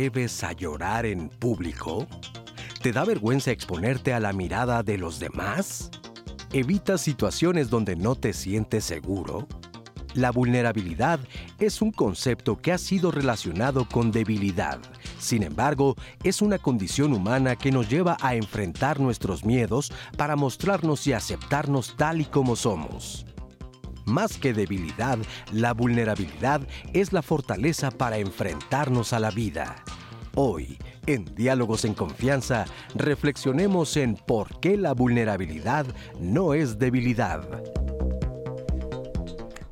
atreves a llorar en público? ¿Te da vergüenza exponerte a la mirada de los demás? ¿Evitas situaciones donde no te sientes seguro? La vulnerabilidad es un concepto que ha sido relacionado con debilidad. Sin embargo, es una condición humana que nos lleva a enfrentar nuestros miedos para mostrarnos y aceptarnos tal y como somos. Más que debilidad, la vulnerabilidad es la fortaleza para enfrentarnos a la vida. Hoy, en Diálogos en Confianza, reflexionemos en por qué la vulnerabilidad no es debilidad.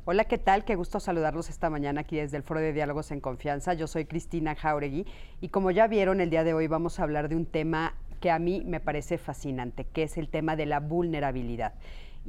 Hola, ¿qué tal? Qué gusto saludarlos esta mañana aquí desde el Foro de Diálogos en Confianza. Yo soy Cristina Jauregui y como ya vieron, el día de hoy vamos a hablar de un tema que a mí me parece fascinante, que es el tema de la vulnerabilidad.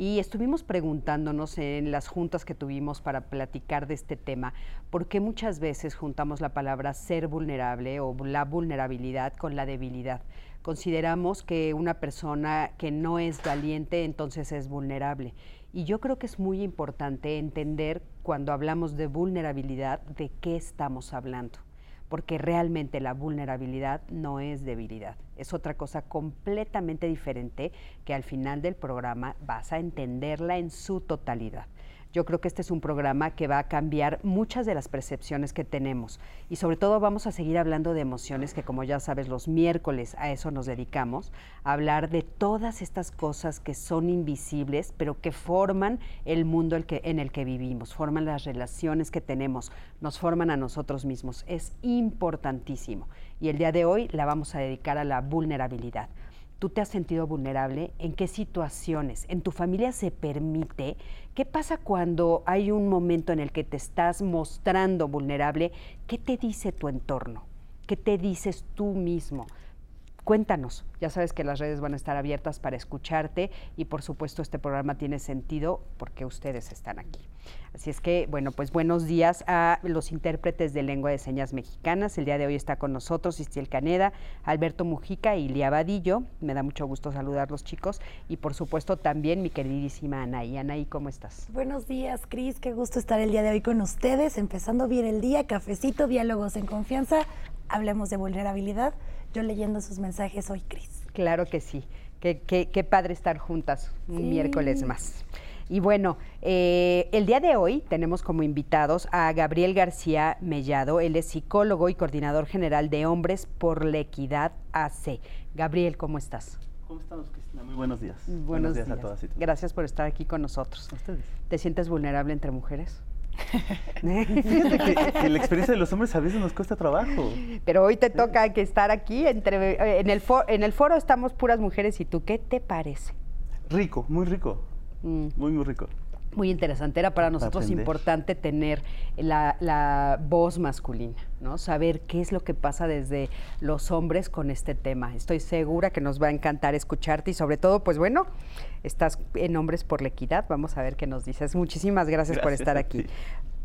Y estuvimos preguntándonos en las juntas que tuvimos para platicar de este tema, por qué muchas veces juntamos la palabra ser vulnerable o la vulnerabilidad con la debilidad. Consideramos que una persona que no es valiente entonces es vulnerable y yo creo que es muy importante entender cuando hablamos de vulnerabilidad de qué estamos hablando, porque realmente la vulnerabilidad no es debilidad, es otra cosa completamente diferente que al final del programa vas a entenderla en su totalidad. Yo creo que este es un programa que va a cambiar muchas de las percepciones que tenemos y sobre todo vamos a seguir hablando de emociones que como ya sabes los miércoles a eso nos dedicamos, a hablar de todas estas cosas que son invisibles pero que forman el mundo en el que vivimos, forman las relaciones que tenemos, nos forman a nosotros mismos. Es importantísimo y el día de hoy la vamos a dedicar a la vulnerabilidad. ¿Tú te has sentido vulnerable? ¿En qué situaciones? ¿En tu familia se permite? ¿Qué pasa cuando hay un momento en el que te estás mostrando vulnerable? ¿Qué te dice tu entorno? ¿Qué te dices tú mismo? Cuéntanos, ya sabes que las redes van a estar abiertas para escucharte y por supuesto este programa tiene sentido porque ustedes están aquí. Así es que, bueno, pues buenos días a los intérpretes de lengua de señas mexicanas. El día de hoy está con nosotros Istiel Caneda, Alberto Mujica y Lía Vadillo. Me da mucho gusto saludarlos, chicos. Y por supuesto también mi queridísima Anaí. Anaí, ¿cómo estás? Buenos días, Cris. Qué gusto estar el día de hoy con ustedes. Empezando bien el día, cafecito, diálogos en confianza. Hablemos de vulnerabilidad. Yo leyendo sus mensajes hoy, Cris. Claro que sí. Qué, qué, padre estar juntas un miércoles más. Y bueno, eh, el día de hoy tenemos como invitados a Gabriel García Mellado. Él es psicólogo y coordinador general de Hombres por la Equidad AC. Gabriel, ¿cómo estás? ¿Cómo estamos, Cristina? Muy buenos días. Buenos, días, a todas y todos. Gracias por estar aquí con nosotros. ustedes. ¿Te sientes vulnerable entre mujeres? Fíjate que, la experiencia de los hombres a veces nos cuesta trabajo. Pero hoy te toca que estar aquí, entre, eh, en, el en el foro estamos puras mujeres y tú, ¿qué te parece? Rico, muy rico. Mm. Muy, muy rico. Muy interesante. Era para nosotros importante tener la, voz masculina, ¿no? Saber qué es lo que pasa desde los hombres con este tema. Estoy segura que nos va a encantar escucharte y sobre todo, pues bueno, estás en Hombres por la Equidad. Vamos a ver qué nos dices. Muchísimas gracias, por estar aquí.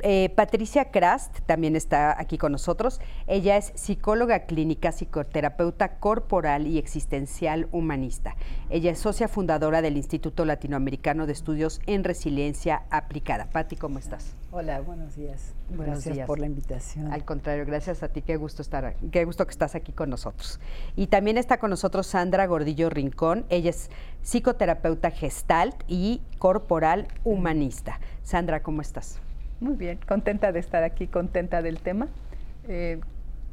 Eh, Patricia Krast también está aquí con nosotros. Ella es psicóloga clínica, psicoterapeuta corporal y existencial humanista. Ella es socia fundadora del Instituto Latinoamericano de Estudios en Resiliencia Aplicada. Pati, ¿cómo estás? Hola, buenos días. Buenos gracias por la invitación. Al contrario, gracias a ti. Qué gusto estar aquí. Qué gusto que estás aquí con nosotros. Y también está con nosotros Sandra Gordillo Rincón. Ella es psicoterapeuta gestalt y corporal humanista. Sandra, ¿cómo estás? Muy bien, contenta de estar aquí, contenta del tema. Eh,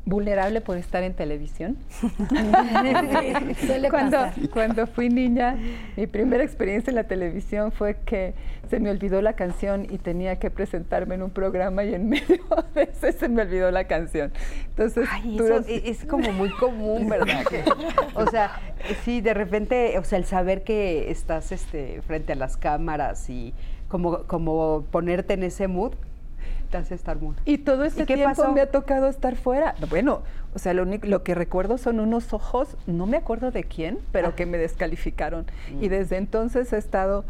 vulnerable por estar en televisión. cuando, cuando fui niña, mi primera experiencia en la televisión fue que se me olvidó la canción y tenía que presentarme en un programa y en medio de ese se me olvidó la canción. Entonces, eso es como muy común, ¿verdad? o sea, sí, de repente, o sea, el saber que estás este, frente a las cámaras y como, como ponerte en ese mood, te hace estar muy. Y todo este tiempo me ha tocado estar fuera. Bueno, o sea, lo, único, lo que recuerdo son unos ojos, no me acuerdo de quién, pero ah. que me descalificaron. Y mm. desde entonces he estado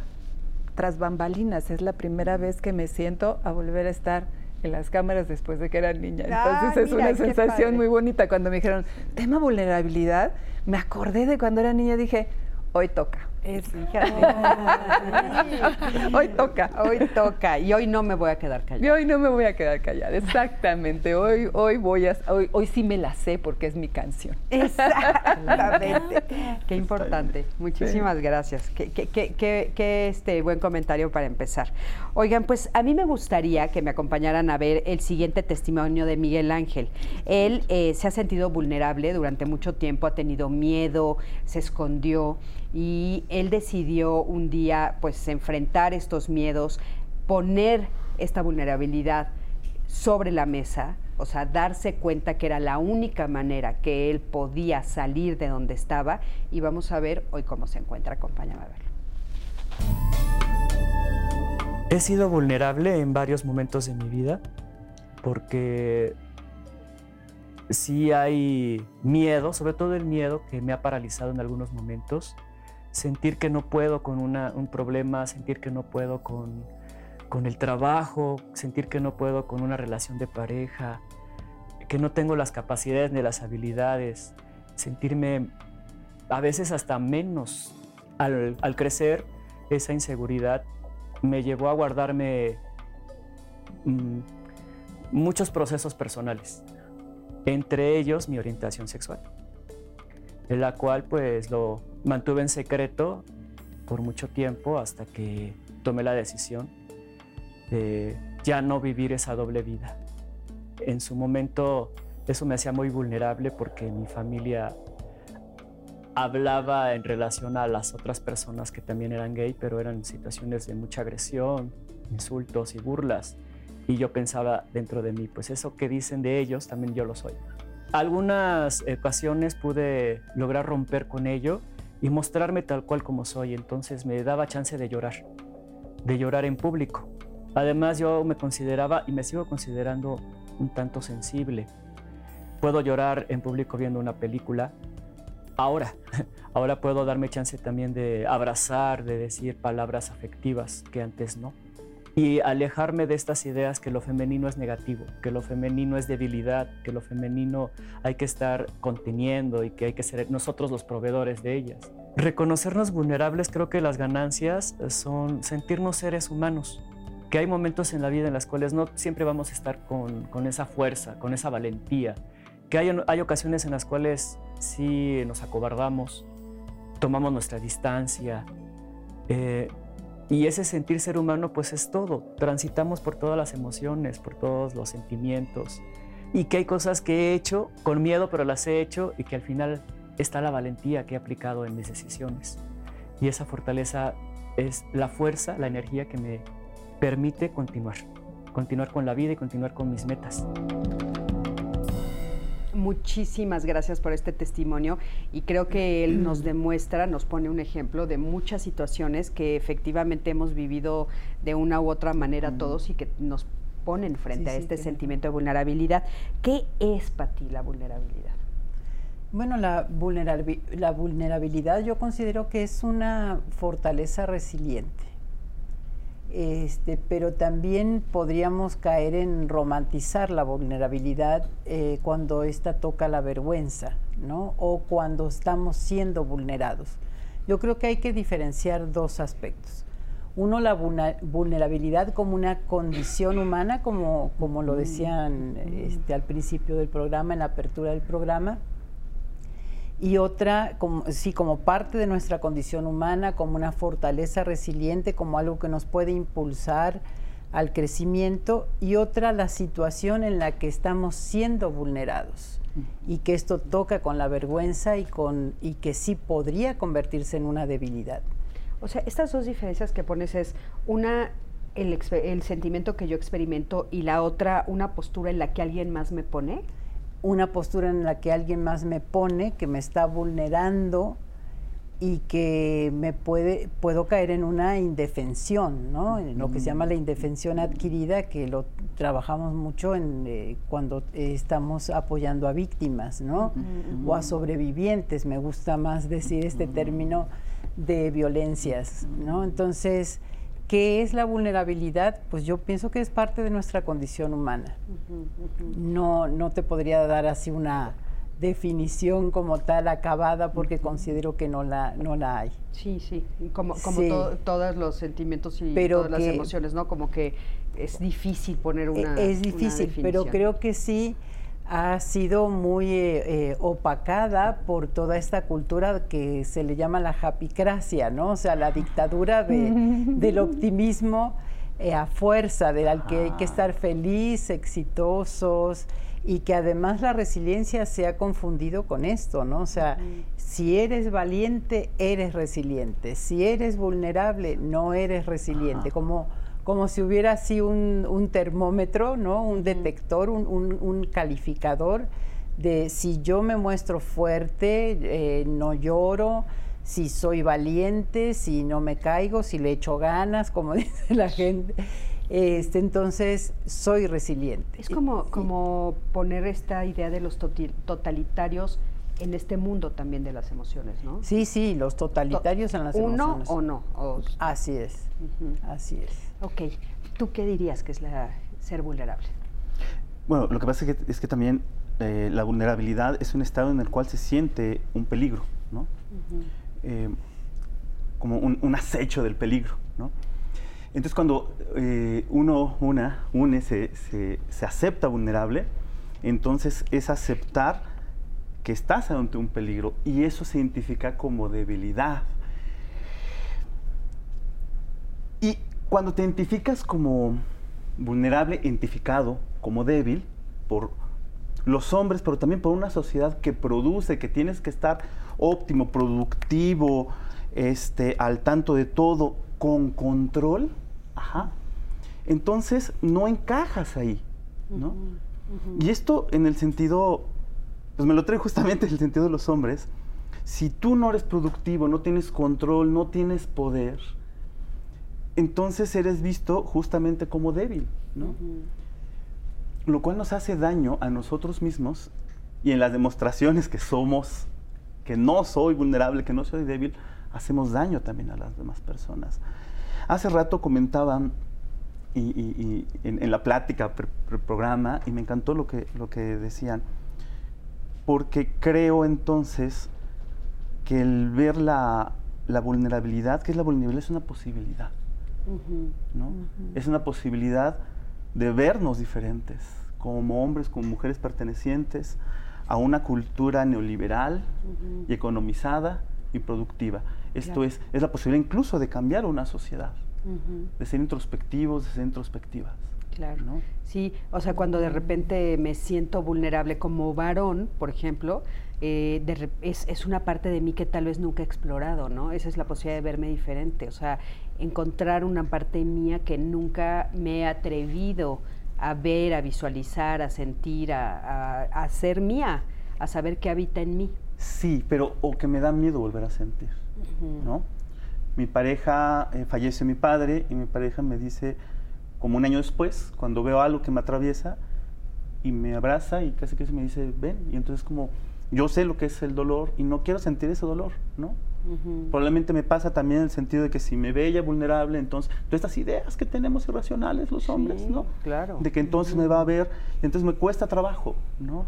tras bambalinas. Es la primera vez que me siento a volver a estar en las cámaras después de que era niña. Entonces es una sensación muy bonita. Cuando me dijeron, tema vulnerabilidad, me acordé de cuando era niña, dije, hoy toca. Es, hoy toca. Hoy toca. Y hoy no me voy a quedar callada. Y hoy no me voy a quedar callada, exactamente. Hoy, hoy voy a hoy, hoy sí me la sé porque es mi canción. Exactamente. qué importante. Muchísimas gracias. Qué, qué, qué, qué, este buen comentario para empezar. Oigan, pues a mí me gustaría que me acompañaran a ver el siguiente testimonio de Miguel Ángel. Él eh, se ha sentido vulnerable durante mucho tiempo, ha tenido miedo, se escondió y él decidió un día pues enfrentar estos miedos, poner esta vulnerabilidad sobre la mesa, o sea, darse cuenta que era la única manera que él podía salir de donde estaba y vamos a ver hoy cómo se encuentra. Acompáñame a verlo. He sido vulnerable en varios momentos de mi vida porque sí hay miedo, sobre todo el miedo que me ha paralizado en algunos momentos. Sentir que no puedo con un problema, sentir que no puedo con, con el trabajo, sentir que no puedo con una relación de pareja, que no tengo las capacidades ni las habilidades, sentirme a veces hasta menos al, al crecer, esa inseguridad me llevó a guardarme mm, muchos procesos personales, entre ellos mi orientación sexual, en la cual pues lo, mantuve en secreto por mucho tiempo hasta que tomé la decisión de ya no vivir esa doble vida. En su momento eso me hacía muy vulnerable porque mi familia hablaba en relación a las otras personas que también eran gay, pero eran situaciones de mucha agresión, insultos y burlas. Y yo pensaba dentro de mí, pues eso que dicen de ellos, también yo lo soy. Algunas ocasiones pude lograr romper con ello y mostrarme tal cual como soy. Entonces me daba chance de llorar, de llorar en público. Además yo me consideraba y me sigo considerando un tanto sensible. Puedo llorar en público viendo una película. Ahora, ahora puedo darme chance también de abrazar, de decir palabras afectivas que antes no y alejarme de estas ideas que lo femenino es negativo, que lo femenino es debilidad, que lo femenino hay que estar conteniendo y que hay que ser nosotros los proveedores de ellas. Reconocernos vulnerables creo que las ganancias son sentirnos seres humanos, que hay momentos en la vida en los cuales no siempre vamos a estar con, con esa fuerza, con esa valentía, que hay, hay ocasiones en las cuales sí nos acobardamos, tomamos nuestra distancia, eh, y ese sentir ser humano pues es todo. Transitamos por todas las emociones, por todos los sentimientos. Y que hay cosas que he hecho con miedo, pero las he hecho y que al final está la valentía que he aplicado en mis decisiones. Y esa fortaleza es la fuerza, la energía que me permite continuar. Continuar con la vida y continuar con mis metas muchísimas gracias por este testimonio y creo que él nos demuestra, nos pone un ejemplo de muchas situaciones que efectivamente hemos vivido de una u otra manera mm. todos y que nos ponen frente a este sentimiento de vulnerabilidad. ¿Qué es para ti la vulnerabilidad? Bueno, la, la vulnerabilidad yo considero que es una fortaleza resiliente este, pero también podríamos caer en romantizar la vulnerabilidad eh, cuando ésta toca la vergüenza, ¿no? O cuando estamos siendo vulnerados. Yo creo que hay que diferenciar dos aspectos. Uno, la vulnerabilidad como una condición humana, como, como lo decían este, al principio del programa, en la apertura del programa, y otra, como, sí, como parte de nuestra condición humana, como una fortaleza resiliente, como algo que nos puede impulsar al crecimiento, y otra, la situación en la que estamos siendo vulnerados y que esto toca con la vergüenza y, con, y que sí podría convertirse en una debilidad. O sea, estas dos diferencias que pones es una el, el sentimiento que yo experimento y la otra una postura en la que alguien más me pone una postura en la que alguien más me pone, que me está vulnerando y que me puede, puedo caer en una indefensión, ¿no? En lo que se llama la indefensión adquirida, que lo trabajamos mucho en, eh, cuando estamos apoyando a víctimas, ¿no? O a sobrevivientes, me gusta más decir este término de violencias, ¿no? Entonces, ¿Qué es la vulnerabilidad? Pues yo pienso que es parte de nuestra condición humana. No, no te podría dar así una definición como tal acabada porque considero que no la, no la hay. Sí, sí, como, como todos los sentimientos y todas las emociones, ¿no? Como que es difícil poner una. Es difícil, pero creo que sí ha sido muy eh, eh, opacada por toda esta cultura que se le llama la japicracia, ¿no? O sea, la dictadura del optimismo eh, a fuerza, del que hay que estar feliz, exitosos, y que además la resiliencia se ha confundido con esto, ¿no? O sea, si eres valiente, eres resiliente, si eres vulnerable, no eres resiliente, como, como si hubiera así un, termómetro, ¿no? Un detector, un, calificador de si yo me muestro fuerte, eh, no lloro, si soy valiente, si no me caigo, si le echo ganas, como dice la gente. Este, entonces, soy resiliente. Es como, como poner esta idea de los totalitarios en este mundo también de las emociones, ¿no? Sí, sí, los totalitarios en las emociones. ¿Uno o no? Así es, así es. Ok, ¿tú qué dirías que es la, ser vulnerable? Bueno, lo que pasa es que, es que también eh, la vulnerabilidad es un estado en el cual se siente un peligro, ¿no? Eh, como un, un, acecho del peligro, ¿no? Entonces cuando eh, uno, una, une, se, acepta vulnerable, entonces es aceptar que estás ante un peligro y eso se identifica como debilidad. Y cuando te identificas como vulnerable, identificado como débil por los hombres, pero también por una sociedad que produce, que tienes que estar óptimo, productivo, este, al tanto de todo, con control, Ajá. Entonces no encajas ahí, ¿no? Y esto en el sentido, pues me lo trae justamente en el sentido de los hombres. Si tú no eres productivo, no tienes control, no tienes poder, entonces eres visto justamente como débil, ¿no? Lo cual nos hace daño a nosotros mismos y en las demostraciones que somos, que no soy vulnerable, que no soy débil, hacemos daño también a las demás personas. Hace rato comentaban y, en, la plática, programa, y me encantó lo que, lo que decían, porque creo entonces que el ver la, vulnerabilidad, que es la vulnerabilidad, es una posibilidad. ¿No? Es una posibilidad de vernos diferentes, como hombres, como mujeres pertenecientes a una cultura neoliberal y economizada y productiva. Esto es, es la posibilidad incluso de cambiar una sociedad, de ser introspectivos, de ser introspectivas. Claro. ¿no? Sí, o sea, cuando de repente me siento vulnerable como varón, por ejemplo, eh, es, es, una parte de mí que tal vez nunca he explorado, ¿no? Esa es la posibilidad de verme diferente, o sea, encontrar una parte mía que nunca me he atrevido a ver, a visualizar, a sentir, a, a, a ser mía, a saber qué habita en mí. Sí, pero o que me da miedo volver a sentir, ¿no? Mi pareja, eh, fallece mi padre y mi pareja me dice, como un año después, cuando veo algo que me atraviesa, y me abraza y casi que se me dice, ven, y entonces como yo sé lo que es el dolor y no quiero sentir ese dolor, ¿no? Probablemente me pasa también en el sentido de que si me ve ella vulnerable, entonces, todas estas ideas que tenemos irracionales los hombres, ¿no? Claro. De que entonces me va a ver, entonces me cuesta trabajo, ¿no?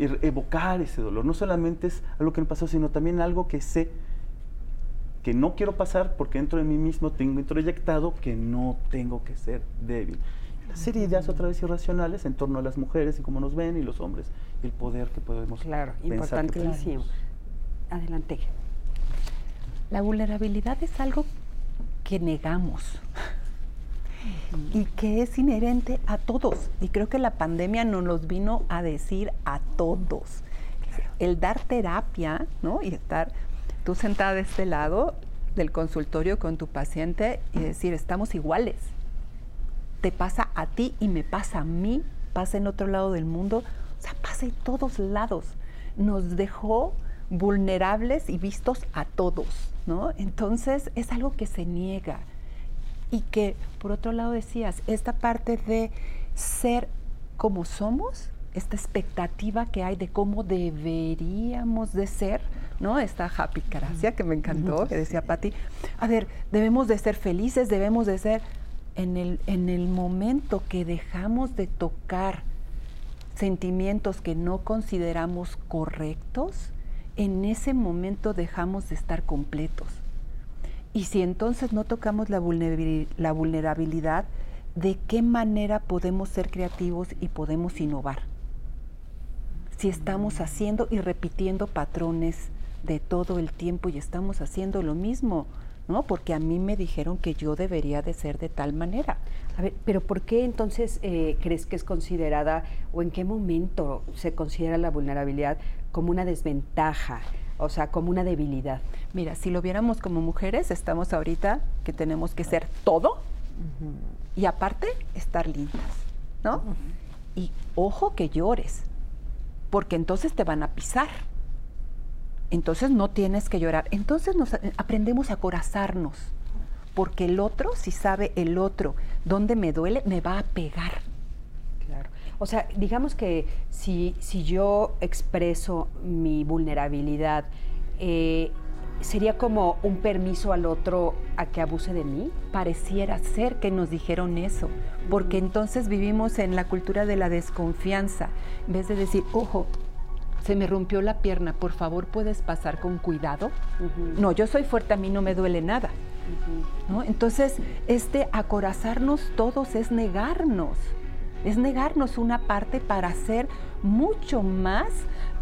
evocar ese dolor. No solamente es algo que me pasó, sino también algo que sé que no quiero pasar porque dentro de mí mismo tengo introyectado que no tengo que ser débil. Una serie de ideas otra vez irracionales en torno a las mujeres y cómo nos ven y los hombres y el poder que podemos Claro, importantísimo. Adelante. La vulnerabilidad es algo que negamos y que es inherente a todos. Y creo que la pandemia nos los vino a decir a todos. El dar terapia, ¿no? Y estar tú sentada de este lado del consultorio con tu paciente y decir, estamos iguales. Te pasa a ti y me pasa a mí, pasa en otro lado del mundo, o sea, pasa en todos lados. Nos dejó vulnerables y vistos a todos, ¿no? Entonces es algo que se niega y que, por otro lado, decías, esta parte de ser como somos, esta expectativa que hay de cómo deberíamos de ser, ¿no? Esta happy gracia que me encantó, que decía Patti, a ver, debemos de ser felices, debemos de ser, en el, en el momento que dejamos de tocar sentimientos que no consideramos correctos, en ese momento dejamos de estar completos. Y si entonces no tocamos la, vulnerabilidad, ¿de qué manera podemos ser creativos y podemos innovar? Si estamos haciendo y repitiendo patrones de todo el tiempo y estamos haciendo lo mismo, ¿no? Porque a mí me dijeron que yo debería de ser de tal manera. A ver, pero ¿por qué entonces eh, crees que es considerada o en qué momento se considera la vulnerabilidad como una desventaja? O sea, como una debilidad. Mira, si lo viéramos como mujeres, estamos ahorita que tenemos que ser todo y aparte estar lindas, ¿no? Y ojo que llores, porque entonces te van a pisar. Entonces no tienes que llorar. Entonces nos aprendemos a corazarnos, porque el otro, si sabe el otro dónde me duele, me va a pegar. O sea, digamos que si, si yo expreso mi vulnerabilidad, eh, ¿sería como un permiso al otro a que abuse de mí? Pareciera ser que nos dijeron eso, porque entonces vivimos en la cultura de la desconfianza, en vez de decir, ojo, se me rompió la pierna, por favor puedes pasar con cuidado. No, yo soy fuerte, a mí no me duele nada. ¿No? Entonces, este acorazarnos todos es negarnos, es negarnos una parte para ser mucho más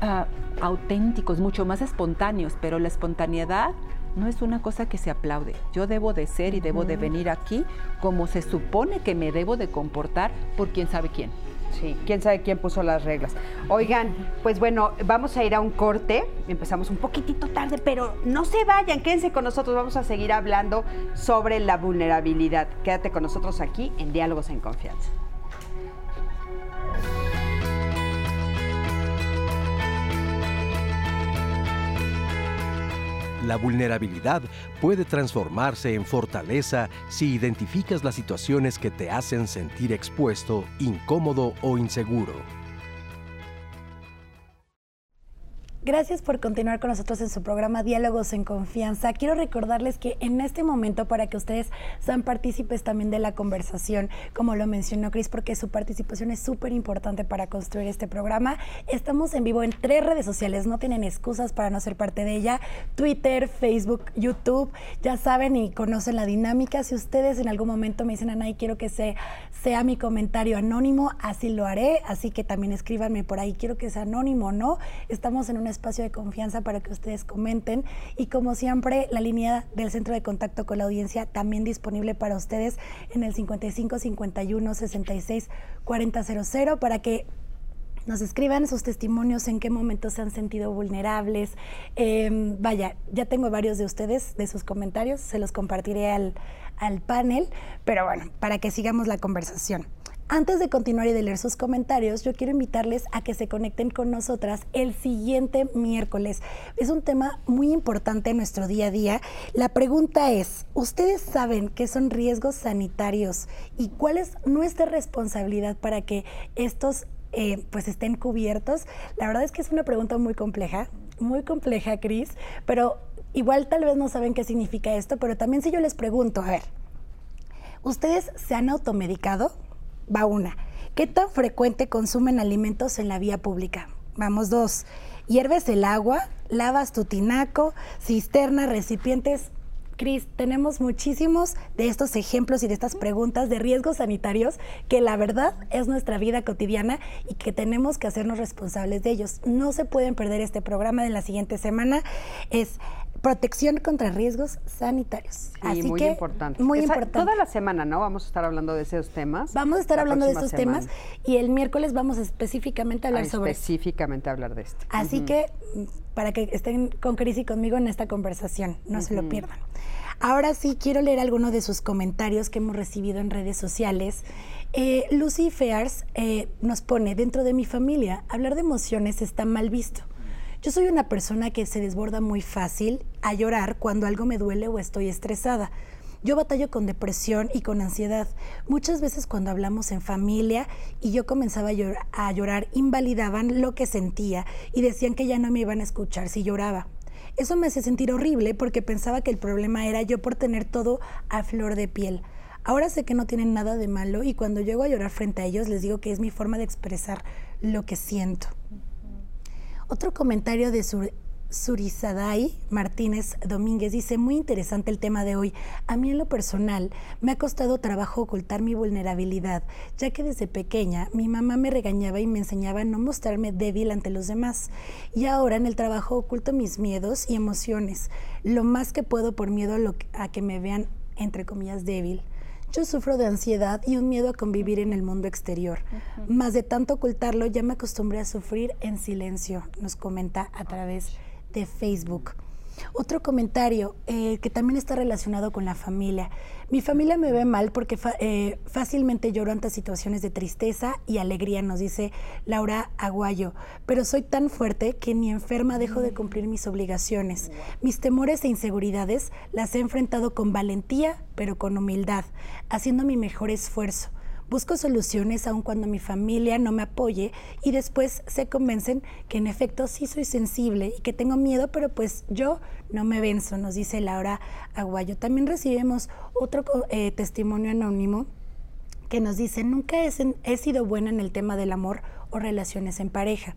ah, auténticos, mucho más espontáneos, pero la espontaneidad no es una cosa que se aplaude. Yo debo de ser y debo de venir aquí como se supone que me debo de comportar por quién sabe quién. Sí, quién sabe quién puso las reglas. Oigan, pues bueno, vamos a ir a un corte. Empezamos un poquitito tarde, pero no se vayan, quédense con nosotros. Vamos a seguir hablando sobre la vulnerabilidad. Quédate con nosotros aquí en Diálogos en Confianza. La vulnerabilidad puede transformarse en fortaleza si identificas las situaciones que te hacen sentir expuesto, incómodo o inseguro. Gracias por continuar con nosotros en su programa Diálogos en Confianza. Quiero recordarles que en este momento, para que ustedes sean partícipes también de la conversación, como lo mencionó Cris, porque su participación es súper importante para construir este programa, estamos en vivo en tres redes sociales, no tienen excusas para no ser parte de ella, Twitter, Facebook, YouTube, ya saben y conocen la dinámica. Si ustedes en algún momento me dicen, Ana, y quiero que sea, mi comentario anónimo, así lo haré, así que también escríbanme por ahí, quiero que sea anónimo no. Estamos en una espacio de confianza para que ustedes comenten y como siempre la línea del centro de contacto con la audiencia también disponible para ustedes en el 55 51 66 4000 para que nos escriban sus testimonios, en qué momentos se han sentido vulnerables. Em, vaya, ya tengo varios de ustedes, de sus comentarios, se los compartiré al, al panel, pero bueno, para que sigamos la conversación. Antes de continuar y de leer sus comentarios, yo quiero invitarles a que se conecten con nosotras el siguiente miércoles. Es un tema muy importante en nuestro día a día. La pregunta es, ¿ustedes saben qué son riesgos sanitarios y cuál es nuestra responsabilidad para que estos eh, pues estén cubiertos? La verdad es que es una pregunta muy compleja, muy compleja, Cris, pero igual tal vez no saben qué significa esto, pero también si yo les pregunto, a ver, ¿ustedes se han automedicado? Va una. ¿Qué tan frecuente consumen alimentos en la vía pública? Vamos dos. Hierves el agua, lavas tu tinaco, cisterna, recipientes. Cris, tenemos muchísimos de estos ejemplos y de estas preguntas de riesgos sanitarios que la verdad es nuestra vida cotidiana y que tenemos que hacernos responsables de ellos. No se pueden perder este programa de la siguiente semana. Es protección contra riesgos sanitarios. Así muy que, importante. Muy importante. Toda la semana, ¿no? Vamos a estar hablando de esos temas. Vamos a estar hablando de esos temas y el miércoles vamos específicamente a hablar sobre Específicamente a hablar de esto. Así que para que estén con Cris y conmigo en esta conversación, no se lo pierdan. Ahora sí, quiero leer algunos de sus comentarios que hemos recibido en redes sociales. Eh, Lucy Fears eh, nos pone, dentro de mi familia, hablar de emociones está mal visto. Yo soy una persona que se desborda muy fácil a llorar cuando algo me duele o estoy estresada. Yo batallo con depresión y con ansiedad. Muchas veces cuando hablamos en familia y yo comenzaba a llorar, invalidaban lo que sentía y decían que ya no me iban a escuchar si lloraba. Eso me hace sentir horrible porque pensaba que el problema era yo por tener todo a flor de piel. Ahora sé que no tienen nada de malo y cuando llego a llorar frente a ellos les digo que es mi forma de expresar lo que siento. Otro comentario de su Surizadai Martínez Domínguez dice, muy interesante el tema de hoy. A mí en lo personal me ha costado trabajo ocultar mi vulnerabilidad, ya que desde pequeña mi mamá me regañaba y me enseñaba a no mostrarme débil ante los demás. Y ahora en el trabajo oculto mis miedos y emociones, lo más que puedo por miedo a que me vean, entre comillas, débil. Yo sufro de ansiedad y un miedo a convivir en el mundo exterior. Más de tanto ocultarlo, ya me acostumbré a sufrir en silencio, nos comenta a través de Facebook. Otro comentario eh, que también está relacionado con la familia. Mi familia me ve mal porque eh, fácilmente lloro ante situaciones de tristeza y alegría, nos dice Laura Aguayo. Pero soy tan fuerte que ni enferma dejo de cumplir mis obligaciones. Mis temores e inseguridades las he enfrentado con valentía, pero con humildad, haciendo mi mejor esfuerzo. Busco soluciones aun cuando mi familia no me apoye y después se convencen que en efecto sí soy sensible y que tengo miedo, pero pues yo no me venzo, nos dice Laura Aguayo. También recibimos otro eh, testimonio anónimo que nos dice, nunca he, he sido buena en el tema del amor o relaciones en pareja.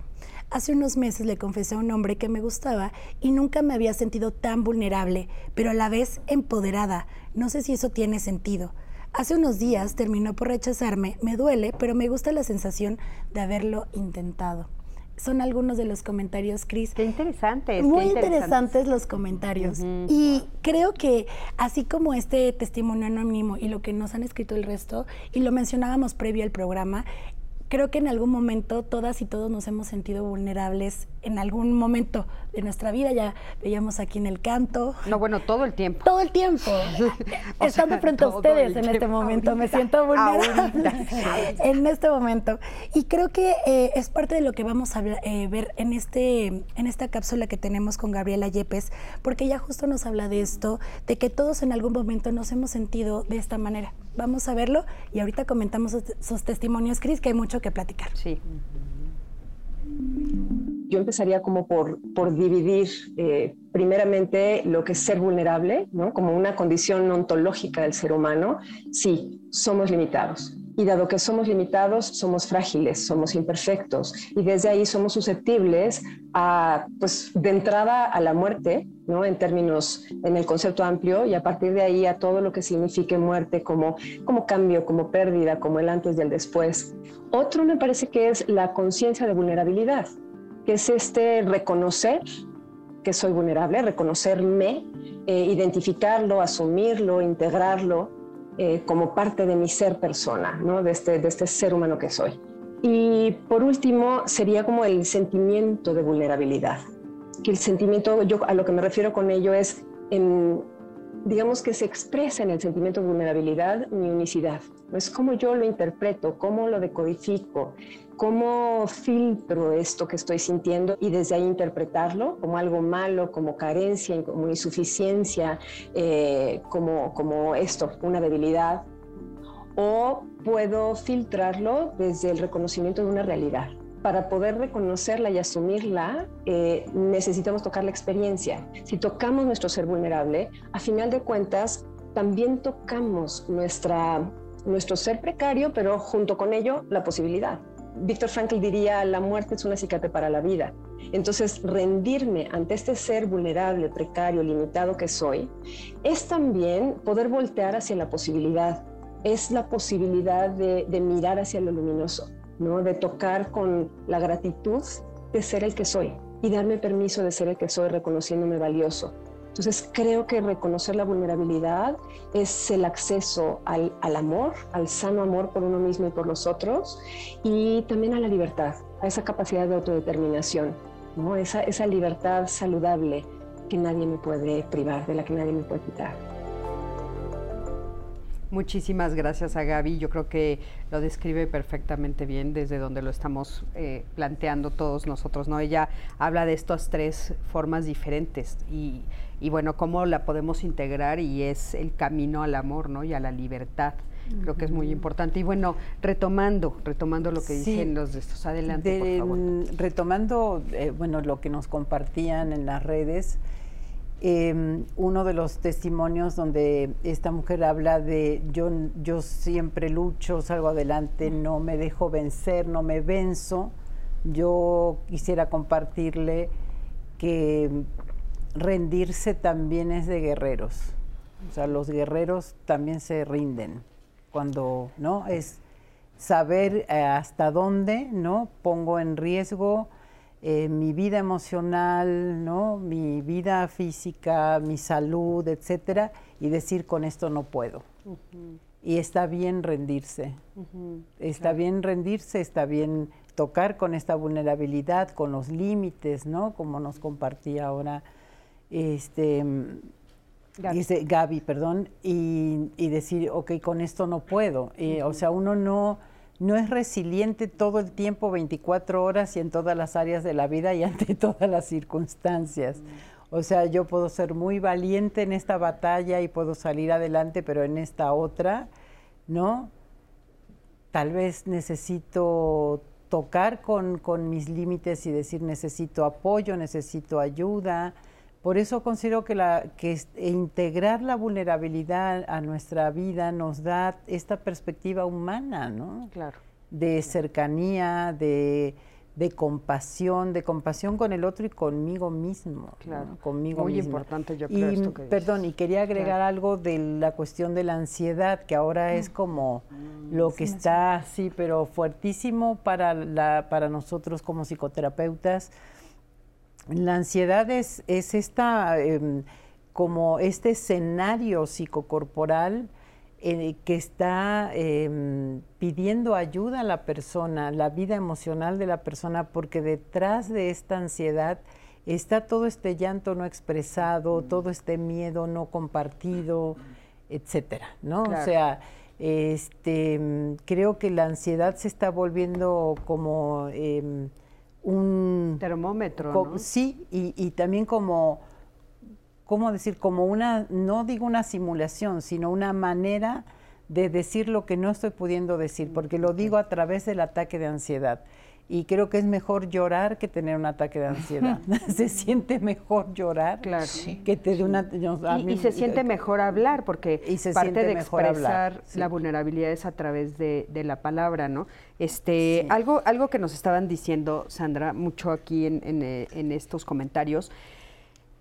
Hace unos meses le confesé a un hombre que me gustaba y nunca me había sentido tan vulnerable, pero a la vez empoderada. No sé si eso tiene sentido. Hace unos días terminó por rechazarme, me duele, pero me gusta la sensación de haberlo intentado. Son algunos de los comentarios, Cris. Qué interesantes. Muy interesantes. los comentarios. Y creo que así como este testimonio anónimo y lo que nos han escrito el resto, y lo mencionábamos previo al programa, creo que en algún momento todas y todos nos hemos sentido vulnerables en algún momento de nuestra vida. Ya veíamos aquí en el canto. No, bueno, todo el tiempo. Todo el tiempo. Estando frente a ustedes en este momento, me siento vulnerable en este momento. Y creo que eh, es parte de lo que vamos a eh, ver en, este, en esta cápsula que tenemos con Gabriela Yepes, porque ella justo nos habla de esto, de que todos en algún momento nos hemos sentido de esta manera. Vamos a verlo y ahorita comentamos sus, testimonios, Cris, que hay mucho que platicar. Sí. Yo empezaría como por, por dividir eh, primeramente lo que es ser vulnerable, ¿no? como una condición ontológica del ser humano. Sí, somos limitados. Y dado que somos limitados, somos frágiles, somos imperfectos. Y desde ahí somos susceptibles a, pues, de entrada a la muerte, ¿no? En términos, en el concepto amplio, y a partir de ahí a todo lo que signifique muerte como, como cambio, como pérdida, como el antes y el después. Otro me parece que es la conciencia de vulnerabilidad, que es este reconocer que soy vulnerable, reconocerme, eh, identificarlo, asumirlo, integrarlo eh, como parte de mi ser persona, ¿no? de, este, de este ser humano que soy. Y por último, sería como el sentimiento de vulnerabilidad, que el sentimiento, yo a lo que me refiero con ello es, en, digamos que se expresa en el sentimiento de vulnerabilidad mi unicidad. Es como yo lo interpreto, cómo lo decodifico, cómo filtro esto que estoy sintiendo y desde ahí interpretarlo como algo malo, como carencia, como insuficiencia, eh, como, como esto, una debilidad. O puedo filtrarlo desde el reconocimiento de una realidad para poder reconocerla y asumirla, eh, necesitamos tocar la experiencia. Si tocamos nuestro ser vulnerable, a final de cuentas, también tocamos nuestra, nuestro ser precario, pero junto con ello la posibilidad. Víctor Frankl diría, la muerte es una acicate para la vida. Entonces, rendirme ante este ser vulnerable, precario, limitado que soy, es también poder voltear hacia la posibilidad, es la posibilidad de mirar hacia lo luminoso de tocar con la gratitud de ser el que soy y darme permiso de ser el que soy reconociéndome valioso. Entonces creo que reconocer la vulnerabilidad es el acceso al, amor, al sano amor por uno mismo y por los otros, y también a la libertad, a esa capacidad de autodeterminación, ¿no? esa, esa libertad saludable que nadie me puede privar, de la que nadie me puede quitar. Muchísimas gracias a Gaby. Yo creo que lo describe perfectamente bien desde donde lo estamos eh, planteando todos nosotros. ¿no? Ella habla de estas tres formas diferentes y, bueno, cómo la podemos integrar y es el camino al amor ¿no? y a la libertad. Creo que es muy importante. Y bueno, retomando, retomando lo que dicen los de estos, adelante, por favor. Retomando, eh, bueno, lo que nos compartían en las redes, em, uno de los testimonios donde esta mujer habla de yo, yo siempre lucho, salgo adelante, no me dejo vencer, no me venzo. Yo quisiera compartirle que rendirse también es de guerreros. O sea, los guerreros también se rinden cuando, ¿no? Es saber eh, hasta dónde, ¿no? Pongo en riesgo eh, mi vida emocional, ¿no? Mi vida física, mi salud, etcétera, y decir con esto no puedo. Y está bien rendirse. Está bien rendirse, está bien tocar con esta vulnerabilidad, con los límites, ¿no? Como nos compartía ahora este Gaby, dice, Gaby perdón, y, decir, ok, con esto no puedo. O sea, uno no, no es resiliente todo el tiempo, 24 horas y en todas las áreas de la vida y ante todas las circunstancias. O sea, yo puedo ser muy valiente en esta batalla y puedo salir adelante, pero en esta otra, ¿no? Tal vez necesito tocar con, con mis límites y decir necesito apoyo, necesito ayuda, por eso considero que, la, que e integrar la vulnerabilidad a nuestra vida nos da esta perspectiva humana, ¿no? Claro. De cercanía, de, compasión, de compasión con el otro y conmigo mismo. Claro. Conmigo Muy importante, yo creo. Y, perdón, y quería agregar algo de la cuestión de la ansiedad, que ahora es mm. como mm, lo que está así, pero fuertísimo para, la, para nosotros como psicoterapeutas la ansiedad es, esta, em, como este escenario psicocorporal eh, que está em, pidiendo ayuda a la persona, la vida emocional de la persona, porque detrás de esta ansiedad está todo este llanto no expresado, todo este miedo no compartido, etcétera, ¿no? O sea, este, creo que la ansiedad se está volviendo como em, un termómetro. Sí, y, también como, ¿cómo decir? Como una, no digo una simulación, sino una manera de decir lo que no estoy pudiendo decir, porque lo digo a través del ataque de ansiedad. Y creo que es mejor llorar que tener un ataque de ansiedad. se siente mejor llorar claro. que tener una... y, se siente mejor hablar, porque parte de expresar la vulnerabilidad es a través de, la palabra, ¿no? Este, algo, algo que nos estaban diciendo, Sandra, mucho aquí en, eh, en estos comentarios,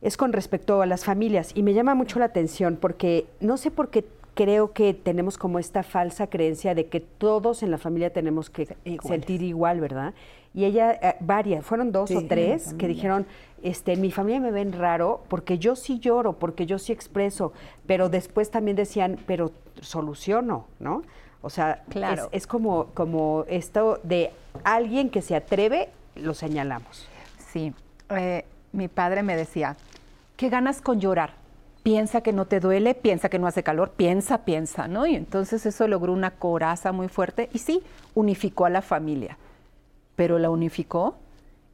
es con respecto a las familias. Y me llama mucho la atención porque no sé por qué creo que tenemos como esta falsa creencia de que todos en la familia tenemos que sentir igual, ¿verdad? Y ella, eh, varias, fueron dos o tres que dijeron, este, mi familia me ven raro porque yo sí lloro, porque yo sí expreso, pero después también decían, pero soluciono, ¿no? O sea, claro. es, como, como esto de alguien que se atreve, lo señalamos. Sí, eh, mi padre me decía, ¿qué ganas con llorar? Piensa que no te duele, piensa que no hace calor, piensa, piensa, ¿no? Y entonces eso logró una coraza muy fuerte y sí, unificó a la familia, pero la unificó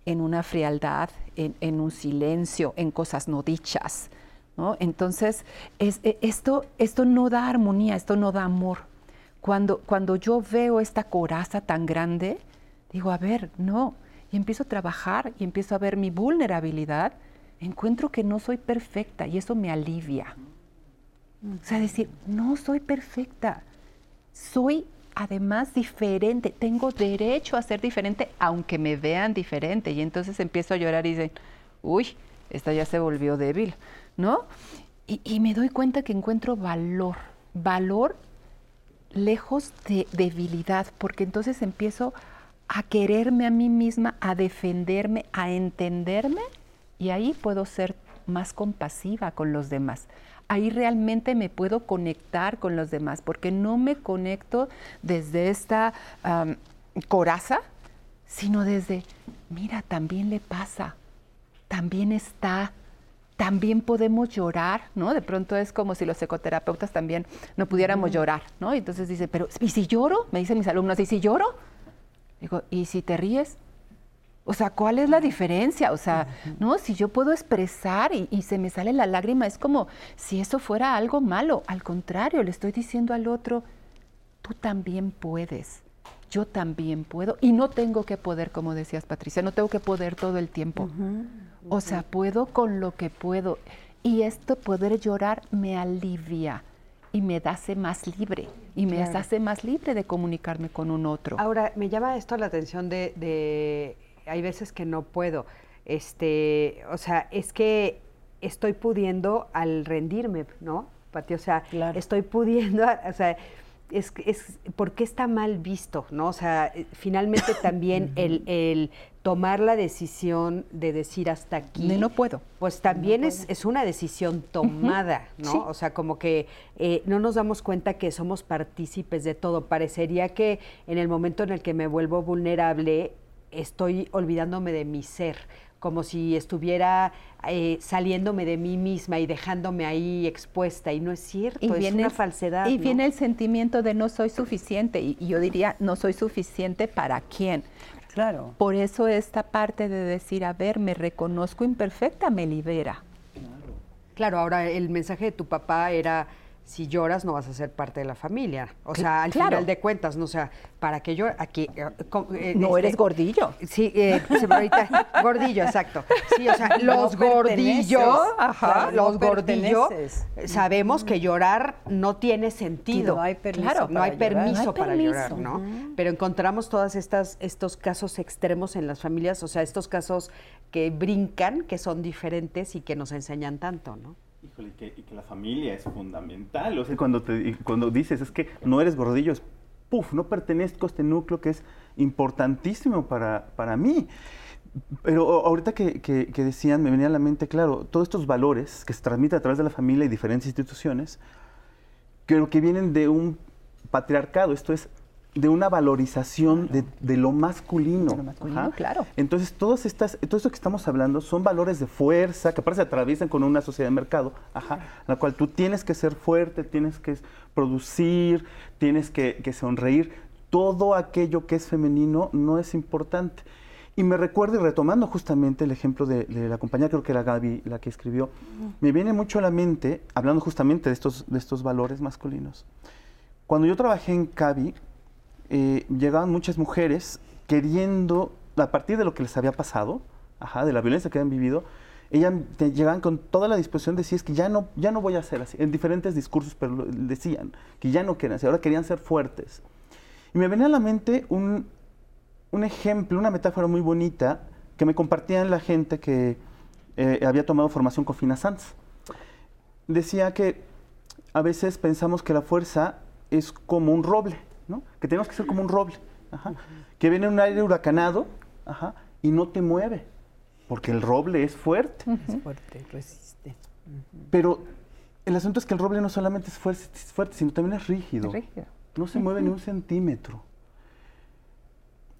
en una frialdad, en, un silencio, en cosas no dichas, ¿no? Entonces, es, e, esto, esto no da armonía, esto no da amor. Cuando, cuando yo veo esta coraza tan grande, digo, a ver, no, y empiezo a trabajar y empiezo a ver mi vulnerabilidad, encuentro que no soy perfecta y eso me alivia. O sea, decir, no soy perfecta, soy además diferente, tengo derecho a ser diferente aunque me vean diferente. Y entonces empiezo a llorar y dicen, uy, esta ya se volvió débil, ¿no? Y, y me doy cuenta que encuentro valor, valor lejos de debilidad, porque entonces empiezo a quererme a mí misma, a defenderme, a entenderme y ahí puedo ser más compasiva con los demás. Ahí realmente me puedo conectar con los demás, porque no me conecto desde esta coraza, sino desde, mira, también le pasa, también está, también podemos llorar, ¿no? De pronto es como si los psicoterapeutas también no pudiéramos llorar, ¿no? Entonces dice, pero ¿y si lloro? Me dicen mis alumnos, ¿y si lloro? Digo, ¿y si te ríes? O sea, ¿cuál es la diferencia? O sea, no, si yo puedo expresar y, se me sale la lágrima, es como si eso fuera algo malo. Al contrario, le estoy diciendo al otro, tú también puedes, yo también puedo. Y no tengo que poder, como decías Patricia, no tengo que poder todo el tiempo. O sea, puedo con lo que puedo. Y esto, poder llorar, me alivia y me hace más libre y me hace más libre de comunicarme con un otro. Ahora, me llama esto la atención de, de, hay veces que no puedo, este, o sea, es que estoy pudiendo al rendirme, ¿no, Pati? O sea, estoy pudiendo, o sea, es, es, ¿por qué está mal visto? ¿no? O sea, finalmente también el, el, tomar la decisión de decir hasta aquí. no puedo. Pues también es, es, una decisión tomada, ¿no? O sea, como que eh, no nos damos cuenta que somos partícipes de todo. Parecería que en el momento en el que me vuelvo vulnerable, estoy olvidándome de mi ser como si estuviera eh, saliéndome de mí misma y dejándome ahí expuesta y no es cierto, es una falsedad. Y viene el sentimiento de no soy suficiente y, yo diría no soy suficiente para quién. Claro. Por eso esta parte de decir, a ver, me reconozco imperfecta me libera. Claro, ahora el mensaje de tu papá era si lloras no vas a ser parte de la familia. O sea, al final de cuentas, no o sea, para que yo aquí eh, eh, no este, eres gordillo. Sí, eh, ahorita gordillo, exacto. Sí, o sea, los gordillos, ajá, los gordillos sabemos que llorar no tiene sentido. no hay permiso, claro, no hay permiso para llorar, ¿no? Pero encontramos todas estas estos casos extremos en las familias, o sea, estos casos que brincan, que son diferentes y que nos enseñan tanto, ¿no? Híjole, y que, la familia es fundamental. O sea, cuando, te, cuando dices es que no eres gordillo, es puf, no pertenezco a este núcleo que es importantísimo para, para mí. Pero ahorita que, que, decían, me venía a la mente, claro, todos estos valores que se transmiten a través de la familia y diferentes instituciones, creo que vienen de un patriarcado, esto es de una valorización de, lo masculino. De lo masculino, claro. Entonces, todas estas, todo esto que estamos hablando son valores de fuerza que aparte se atraviesan con una sociedad de mercado, ajá, la cual tú tienes que ser fuerte, tienes que producir, tienes que, sonreír. Todo aquello que es femenino no es importante. Y me recuerdo, y retomando justamente el ejemplo de, la compañera, creo que era Gaby la que escribió, me viene mucho a la mente, hablando justamente de estos, de estos valores masculinos. Cuando yo trabajé en Cavi, eh, llegaban muchas mujeres queriendo, a partir de lo que les había pasado, de la violencia que habían vivido, ellas llegaban con toda la disposición de decir, es que ya no, ya no voy a ser así, en diferentes discursos, pero decían que ya no querían así, ahora querían ser fuertes. Y me venía a la mente un, ejemplo, una metáfora muy bonita que me compartían la gente que eh, había tomado formación con Fina Sanz. Decía que a veces pensamos que la fuerza es como un roble, que tenemos que ser como un roble, que viene un aire huracanado y no te mueve, porque el roble es fuerte. Es fuerte, resiste. Pero el asunto es que el roble no solamente es fuerte, sino también es rígido. No se mueve ni un centímetro.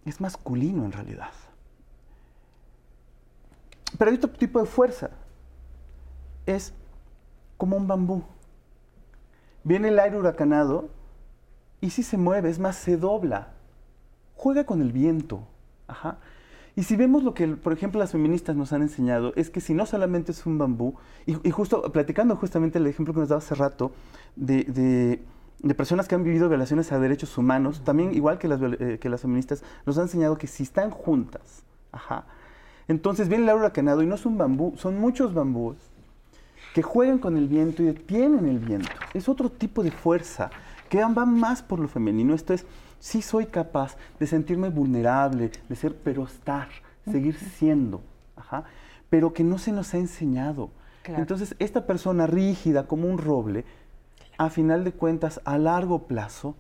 Es masculino en realidad. Pero hay otro tipo de fuerza. Es como un bambú. Viene el aire huracanado y si se mueve, es más, se dobla. Juega con el viento. Ajá. Y si vemos lo que, por ejemplo, las feministas nos han enseñado, es que si no solamente es un bambú, y, justo platicando justamente el ejemplo que nos daba hace rato de, personas que han vivido violaciones a derechos humanos, también igual que las, eh, que las feministas, nos han enseñado que si están juntas, ajá, entonces viene el huracanado y no es un bambú, son muchos bambús que juegan con el viento y detienen el viento. Es otro tipo de fuerza que van más por lo femenino. Esto es, sí soy capaz de sentirme vulnerable, de ser, pero estar, seguir siendo, pero que no se nos ha enseñado. Entonces, esta persona rígida como un roble, a final de cuentas, a largo plazo,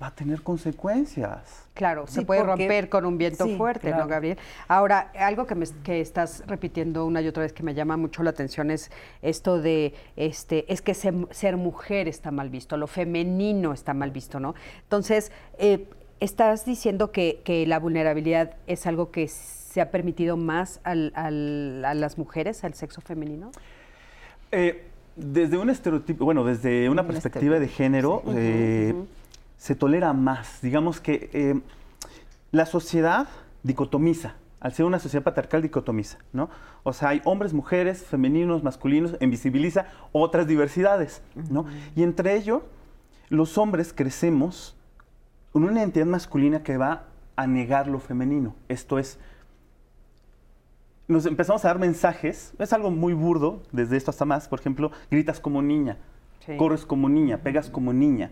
va a tener consecuencias. Claro, se puede romper con un viento fuerte, ¿no, Gabriel? Ahora, algo que, me, que estás repitiendo una y otra vez que me llama mucho la atención es esto de, este, es que ser mujer está mal visto, lo femenino está mal visto, ¿no? Entonces, eh, ¿estás diciendo que, que, la vulnerabilidad es algo que se ha permitido más al, al, a las mujeres, al sexo femenino? Eh, desde un estereotipo, bueno, desde una perspectiva de género, eh, se tolera más. Digamos que eh, la sociedad dicotomiza, al ser una sociedad patriarcal dicotomiza, ¿no? O sea, hay hombres, mujeres, femeninos, masculinos, invisibiliza otras diversidades, ¿no? Y entre ello, los hombres crecemos con una identidad masculina que va a negar lo femenino. Esto es, nos empezamos a dar mensajes, es algo muy burdo, desde esto hasta más, por ejemplo, gritas como niña, corres como niña, pegas como niña.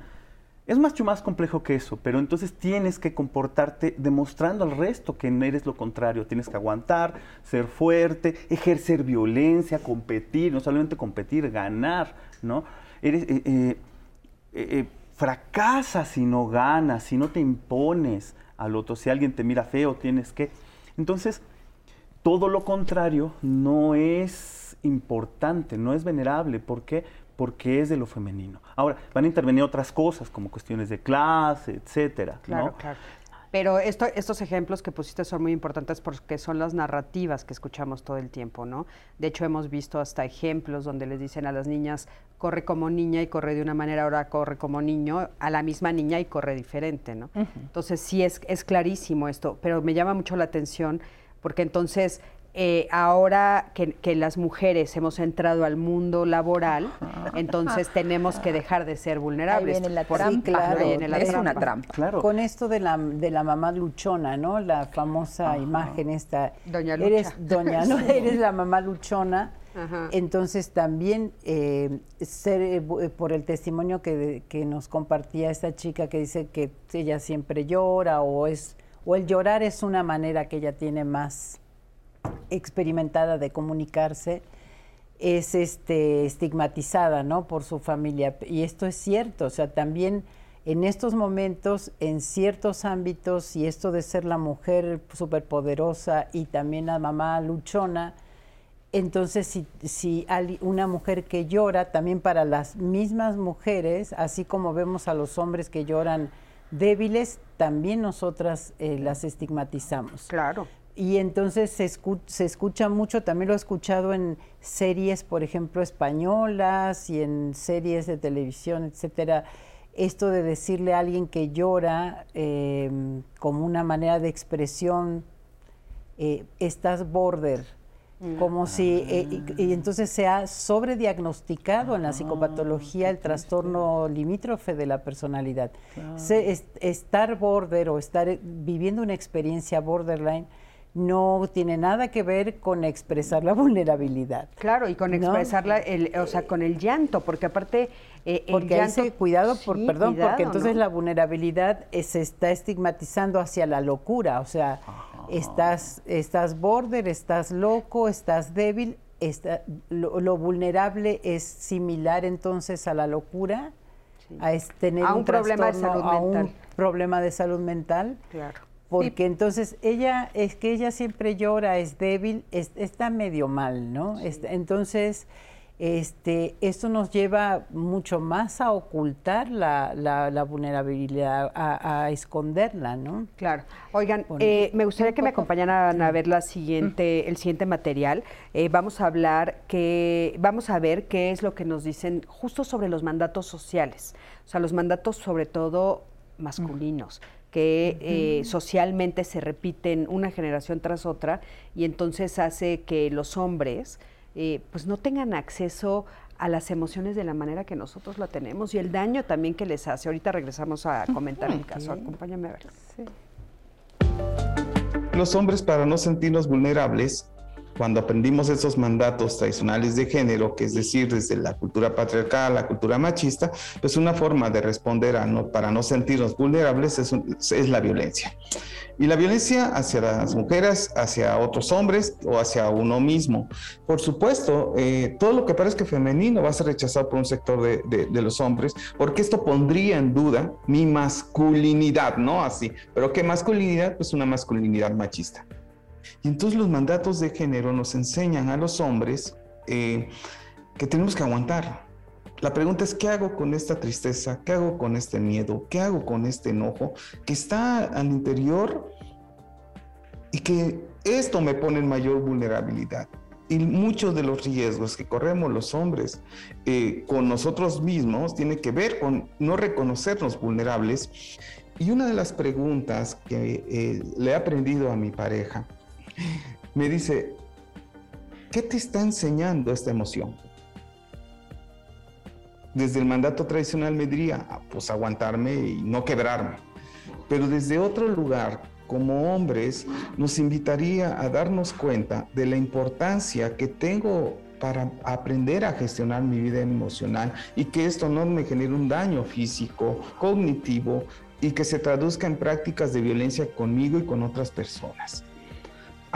Es mucho más complejo que eso, pero entonces tienes que comportarte demostrando al resto que no eres lo contrario. Tienes que aguantar, ser fuerte, ejercer violencia, competir, no solamente competir, ganar, ¿no? Eres, eh, eh, eh, fracasas si no ganas, si no te impones al otro. Si alguien te mira feo, tienes que... Entonces, todo lo contrario no es importante, no es venerable. ¿Por qué? Porque es de lo femenino. Ahora, van a intervenir otras cosas, como cuestiones de clase, etcétera. Claro, claro. Pero esto, estos ejemplos que pusiste son muy importantes porque son las narrativas que escuchamos todo el tiempo, ¿no? De hecho, hemos visto hasta ejemplos donde les dicen a las niñas, corre como niña y corre de una manera, ahora corre como niño, a la misma niña y corre diferente, ¿no? Entonces, sí, es, es clarísimo esto, pero me llama mucho la atención porque entonces eh, ahora que, las mujeres hemos entrado al mundo laboral, entonces tenemos que dejar de ser vulnerables. Ahí viene la trampa. es una trampa. Claro. Con esto de la, de la mamá luchona, ¿no? La famosa imagen esta. Doña Lucha. Eres, doña, ¿no? Eres la mamá luchona. Entonces también eh, ser, eh, por el testimonio que, que, nos compartía esta chica que dice que ella siempre llora o es o el llorar es una manera que ella tiene más experimentada de comunicarse, es este, estigmatizada ¿no? por su familia. Y esto es cierto, o sea, también en estos momentos, en ciertos ámbitos, y esto de ser la mujer superpoderosa y también la mamá luchona, entonces si, si hay una mujer que llora, también para las mismas mujeres, así como vemos a los hombres que lloran débiles, también nosotras eh, las estigmatizamos. Claro. Y entonces se, se, escucha mucho, también lo he escuchado en series, por ejemplo, españolas y en series de televisión, etcétera, esto de decirle a alguien que llora em, como una manera de expresión, eh, estás border, Mm. como si, eh, y, entonces se ha sobrediagnosticado en la ah, psicopatología el trastorno limítrofe de la personalidad. estar border o estar viviendo una experiencia borderline no tiene nada que ver con expresar la vulnerabilidad. Claro, y con expresarla, el, o sea, con el llanto, porque aparte eh, porque el cuidado, por, perdón, porque entonces la vulnerabilidad se está estigmatizando hacia la locura, o sea, Estás, estás border, estás loco, estás débil. lo, vulnerable es similar entonces a la locura, a tener un, problema de salud a un problema de salud mental. Claro. Porque entonces ella, es que ella siempre llora, es débil, está medio mal, ¿no? entonces, este, esto nos lleva mucho más a ocultar la, vulnerabilidad, a, esconderla, ¿no? Claro. Oigan, eh, me gustaría que me acompañaran a ver la siguiente, el siguiente material. Eh, vamos a hablar que, vamos a ver qué es lo que nos dicen justo sobre los mandatos sociales, o sea, los mandatos sobre todo masculinos que eh, socialmente se repiten una generación tras otra y entonces hace que los hombres eh, pues no tengan acceso a las emociones de la manera que nosotros la tenemos y el daño también que les hace. Ahorita regresamos a comentar el caso. Acompáñame a ver. Los hombres, para no sentirnos vulnerables, cuando aprendimos esos mandatos tradicionales de género, que es decir, desde la cultura patriarcal, la cultura machista, pues una forma de responder a no, para no sentirnos vulnerables es, es la violencia. Y la violencia hacia las mujeres, hacia otros hombres o hacia uno mismo. Por supuesto, eh, todo lo que parezca femenino va a ser rechazado por un sector de, de, de, los hombres, porque esto pondría en duda mi masculinidad, ¿no? Así. Pero ¿qué masculinidad? Pues una masculinidad machista. Entonces los mandatos de género nos enseñan a los hombres eh, que tenemos que aguantar. La pregunta es, ¿qué hago con esta tristeza? ¿Qué hago con este miedo? ¿Qué hago con este enojo que está al interior y que esto me pone en mayor vulnerabilidad? Y muchos de los riesgos que corremos los hombres eh, con nosotros mismos tiene que ver con no reconocernos vulnerables. Y una de las preguntas que eh, le he aprendido a mi pareja me dice, ¿qué te está enseñando esta emoción? Desde el mandato tradicional me diría, ah, pues aguantarme y no quebrarme. Pero desde otro lugar, como hombres nos invitaría a darnos cuenta de la importancia que tengo para aprender a gestionar mi vida emocional y que esto no me genere un daño físico, cognitivo y que se traduzca en prácticas de violencia conmigo y con otras personas.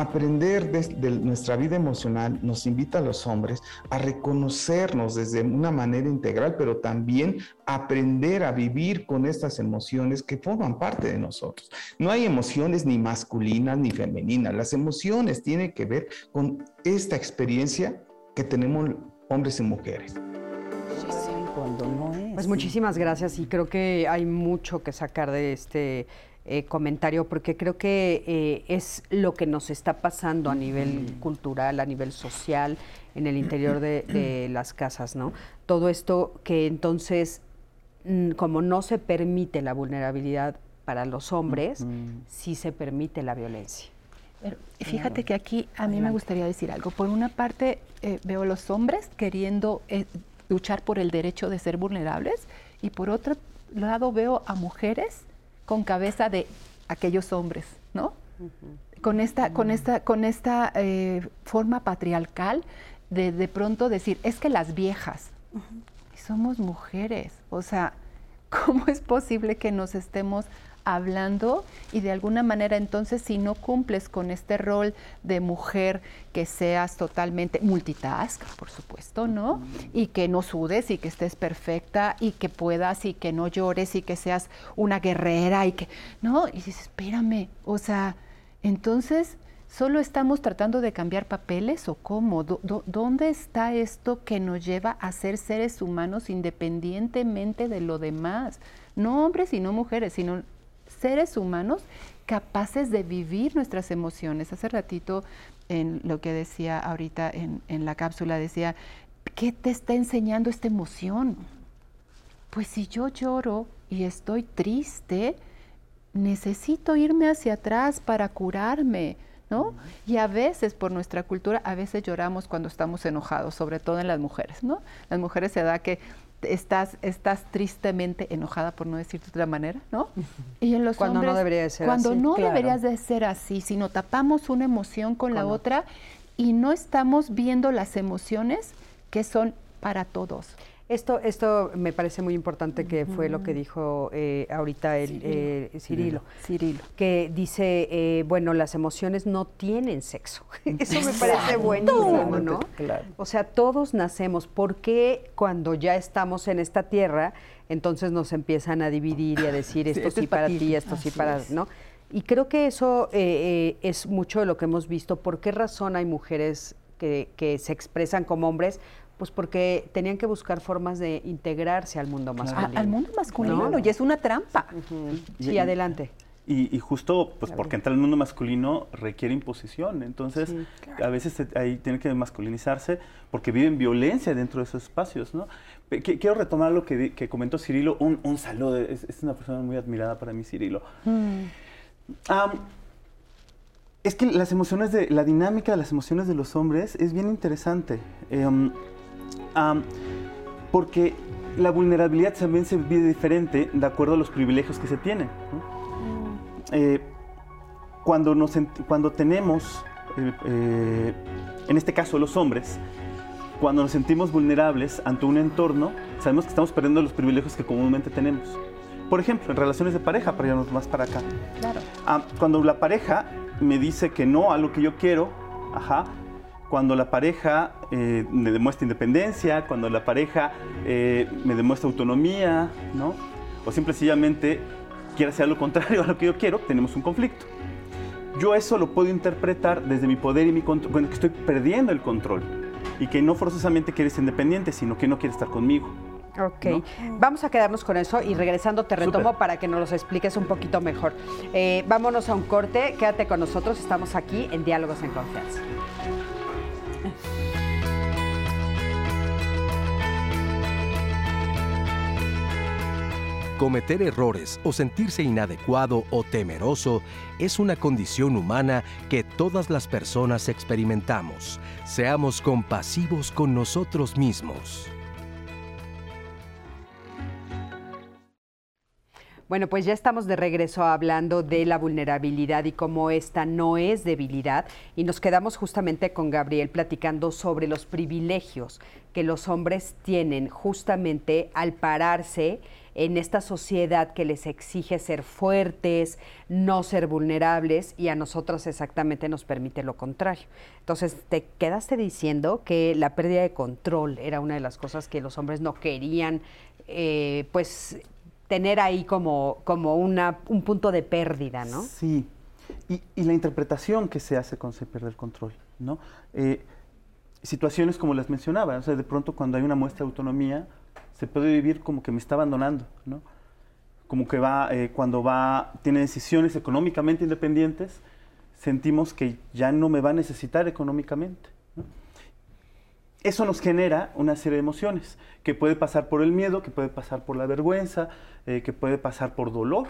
Aprender de, nuestra vida emocional nos invita a los hombres a reconocernos desde una manera integral, pero también aprender a vivir con estas emociones que forman parte de nosotros. No hay emociones ni masculinas ni femeninas. Las emociones tienen que ver con esta experiencia que tenemos hombres y mujeres. Pues muchísimas gracias y creo que hay mucho que sacar de este eh, comentario porque creo que eh, es lo que nos está pasando a nivel cultural, a nivel social, en el interior de, las casas, ¿no? Todo esto que entonces, mm, como no se permite la vulnerabilidad para los hombres, sí se permite la violencia. Pero fíjate que aquí a mí me gustaría decir algo. Por una parte, eh, veo a los hombres queriendo luchar por el derecho de ser vulnerables y por otro lado veo a mujeres con cabeza de aquellos hombres, ¿no? Con esta, con esta, con esta eh, forma patriarcal de de pronto decir, es que las viejas, somos mujeres, o sea, ¿cómo es posible que nos estemos hablando y de alguna manera entonces si no cumples con este rol de mujer que seas totalmente multitask, por supuesto, ¿no? Y que no sudes y que estés perfecta y que puedas y que no llores y que seas una guerrera y que, ¿no? Y dices, espérame, o sea, entonces... ¿Solo estamos tratando de cambiar papeles o cómo? ¿Dónde está esto que nos lleva a ser seres humanos independientemente de lo demás? No hombres y no mujeres, sino seres humanos capaces de vivir nuestras emociones. Hace ratito, en lo que decía ahorita en, en la cápsula, decía, ¿qué te está enseñando esta emoción? Pues si yo lloro y estoy triste, necesito irme hacia atrás para curarme. ¿No? Y a veces por nuestra cultura, a veces lloramos cuando estamos enojados, sobre todo en las mujeres, ¿no? Las mujeres se da que estás, estás tristemente enojada, por no decirte de otra manera, ¿no? Y en los cuando no debería de ser cuando no deberías de ser así, sino tapamos una emoción con, la otra y no estamos viendo las emociones que son para todos. Esto, esto me parece muy importante que fue lo que dijo eh, ahorita el eh, Cirilo, Cirilo, que dice, eh, bueno, las emociones no tienen sexo. Eso me parece buenísimo, ¿no? O sea, todos nacemos. ¿Por qué cuando ya estamos en esta tierra, entonces nos empiezan a dividir y a decir esto sí, para ti, esto sí para, ¿no? Y creo que eso es mucho de lo que hemos visto. ¿Por qué razón hay mujeres que, que se expresan como hombres? Pues porque tenían que buscar formas de integrarse al mundo masculino. al mundo masculino, y es una trampa. Sí, adelante. Y, justo pues porque entrar al mundo masculino requiere imposición, entonces a veces ahí tiene que masculinizarse porque viven violencia dentro de esos espacios, ¿no? quiero retomar lo que, comentó Cirilo, un, saludo, es, una persona muy admirada para mí Cirilo. Mm. es que las emociones de, la dinámica de las emociones de los hombres es bien interesante. Em, porque la vulnerabilidad también se vive diferente de acuerdo a los privilegios que se tienen. Mm. Eh, cuando, nos, cuando tenemos, eh, eh, en este caso los hombres, cuando nos sentimos vulnerables ante un entorno, sabemos que estamos perdiendo los privilegios que comúnmente tenemos. Por ejemplo, en relaciones de pareja, para irnos más para acá. Claro. Ah, cuando la pareja me dice que no a lo que yo quiero, ajá, cuando la pareja eh, me demuestra independencia, cuando la pareja eh, me demuestra autonomía, ¿no? O simple sencillamente quiere hacer lo contrario a lo que yo quiero, tenemos un conflicto. Yo eso lo puedo interpretar desde mi poder y mi control, bueno, que estoy perdiendo el control y que no forzosamente quieres ser independiente, sino que no quiere estar conmigo. Ok, vamos a quedarnos con eso y regresando te retomo para que nos los expliques un poquito mejor. Eh, vámonos a un corte, quédate con nosotros, estamos aquí en Diálogos en Confianza. Cometer errores o sentirse inadecuado o temeroso es una condición humana que todas las personas experimentamos. Seamos compasivos con nosotros mismos. Bueno, pues ya estamos de regreso hablando de la vulnerabilidad y cómo esta no es debilidad. Y nos quedamos justamente con Gabriel platicando sobre los privilegios que los hombres tienen justamente al pararse en esta sociedad que les exige ser fuertes, no ser vulnerables y a nosotros exactamente nos permite lo contrario. Entonces, te quedaste diciendo que la pérdida de control era una de las cosas que los hombres no querían, eh, pues tener ahí como, como una, un punto de pérdida, ¿no? Sí. Y, la interpretación que se hace cuando se pierde el control, ¿no? Eh, situaciones como las mencionaba, o sea, de pronto cuando hay una muestra de autonomía, se puede vivir como que me está abandonando, ¿no? Como que va, eh, cuando va, tiene decisiones económicamente independientes, sentimos que ya no me va a necesitar económicamente. Eso nos genera una serie de emociones, que puede pasar por el miedo, que puede pasar por la vergüenza, eh, que puede pasar por dolor.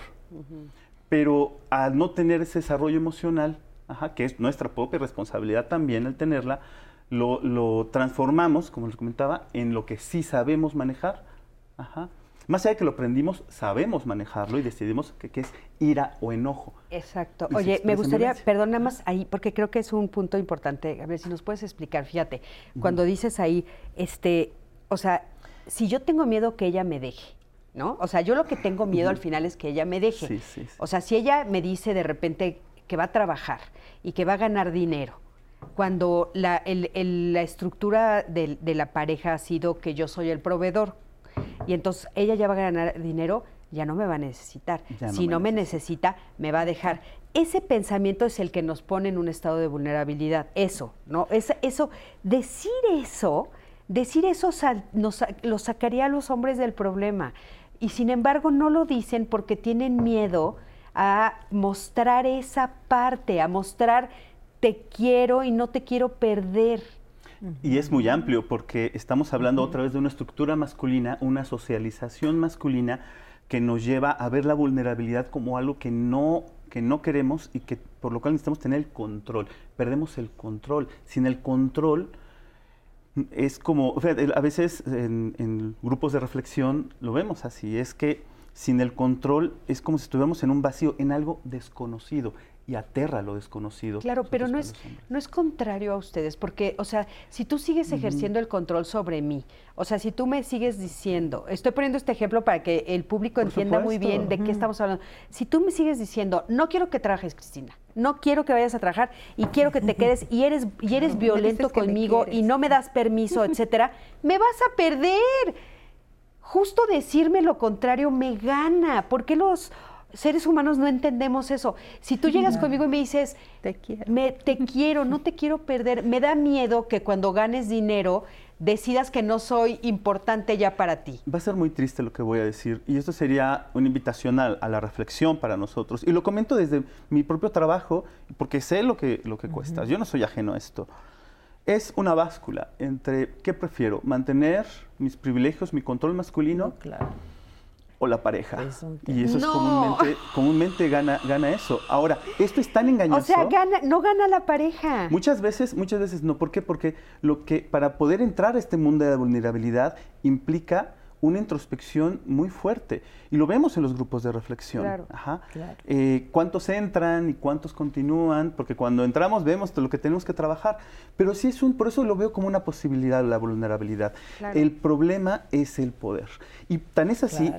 Pero al no tener ese desarrollo emocional, que es nuestra propia responsabilidad también el tenerla, lo, transformamos, como les comentaba, en lo que sí sabemos manejar. Más allá de que lo aprendimos, sabemos manejarlo y decidimos que, es ira o enojo. Exacto. Oye, me gustaría, perdón, nada más ahí, porque creo que es un punto importante. A ver si nos puedes explicar. Fíjate, cuando dices ahí, este, o sea, si yo tengo miedo que ella me deje, ¿no? O sea, yo lo que tengo miedo al final es que ella me deje. Sí, sí, o sea, si ella me dice de repente que va a trabajar y que va a ganar dinero, cuando la, la estructura de, de la pareja ha sido que yo soy el proveedor, y entonces ella ya va a ganar dinero, ya no me va a necesitar. si no me necesita, me va a dejar. Ese pensamiento es el que nos pone en un estado de vulnerabilidad. Eso, ¿no? Es, eso, decir eso, decir eso nos, lo sacaría a los hombres del problema. Y sin embargo no lo dicen porque tienen miedo a mostrar esa parte, a mostrar te quiero y no te quiero perder. Y es muy amplio porque estamos hablando otra vez de una estructura masculina, una socialización masculina que nos lleva a ver la vulnerabilidad como algo que no, que no queremos y que por lo cual necesitamos tener el control. Perdemos el control. Sin el control es como, a veces en, grupos de reflexión lo vemos así, es que sin el control es como si estuviéramos en un vacío, en algo desconocido y aterra lo desconocido. Claro, pero no es, no es contrario a ustedes, porque, o sea, si tú sigues ejerciendo el control sobre mí, o sea, si tú me sigues diciendo, estoy poniendo este ejemplo para que el público entienda muy bien de qué estamos hablando, si tú me sigues diciendo, no quiero que trabajes, Cristina, no quiero que vayas a trabajar y quiero que te quedes y eres, y eres violento conmigo y no me das permiso, etcétera, me vas a perder. Justo decirme lo contrario me gana. ¿Por qué los seres humanos no entendemos eso. Si tú llegas conmigo y me dices, te quiero. Me, te quiero, no te quiero perder, me da miedo que cuando ganes dinero decidas que no soy importante ya para ti. Va a ser muy triste lo que voy a decir y esto sería una invitación a, la reflexión para nosotros. Y lo comento desde mi propio trabajo porque sé lo que, lo que cuesta. Yo no soy ajeno a esto. Es una báscula entre qué prefiero, mantener mis privilegios, mi control masculino. claro o la pareja. Y eso es comúnmente, comúnmente gana, gana eso. Ahora, esto es tan engañoso. O sea, gana, no gana la pareja. Muchas veces, muchas veces no. ¿Por qué? Porque lo que para poder entrar a este mundo de la vulnerabilidad implica una introspección muy fuerte. Y lo vemos en los grupos de reflexión. Claro, Ajá. Eh, ¿Cuántos entran y cuántos continúan? Porque cuando entramos vemos lo que tenemos que trabajar. Pero sí es un, por eso lo veo como una posibilidad la vulnerabilidad. El problema es el poder. Y tan es así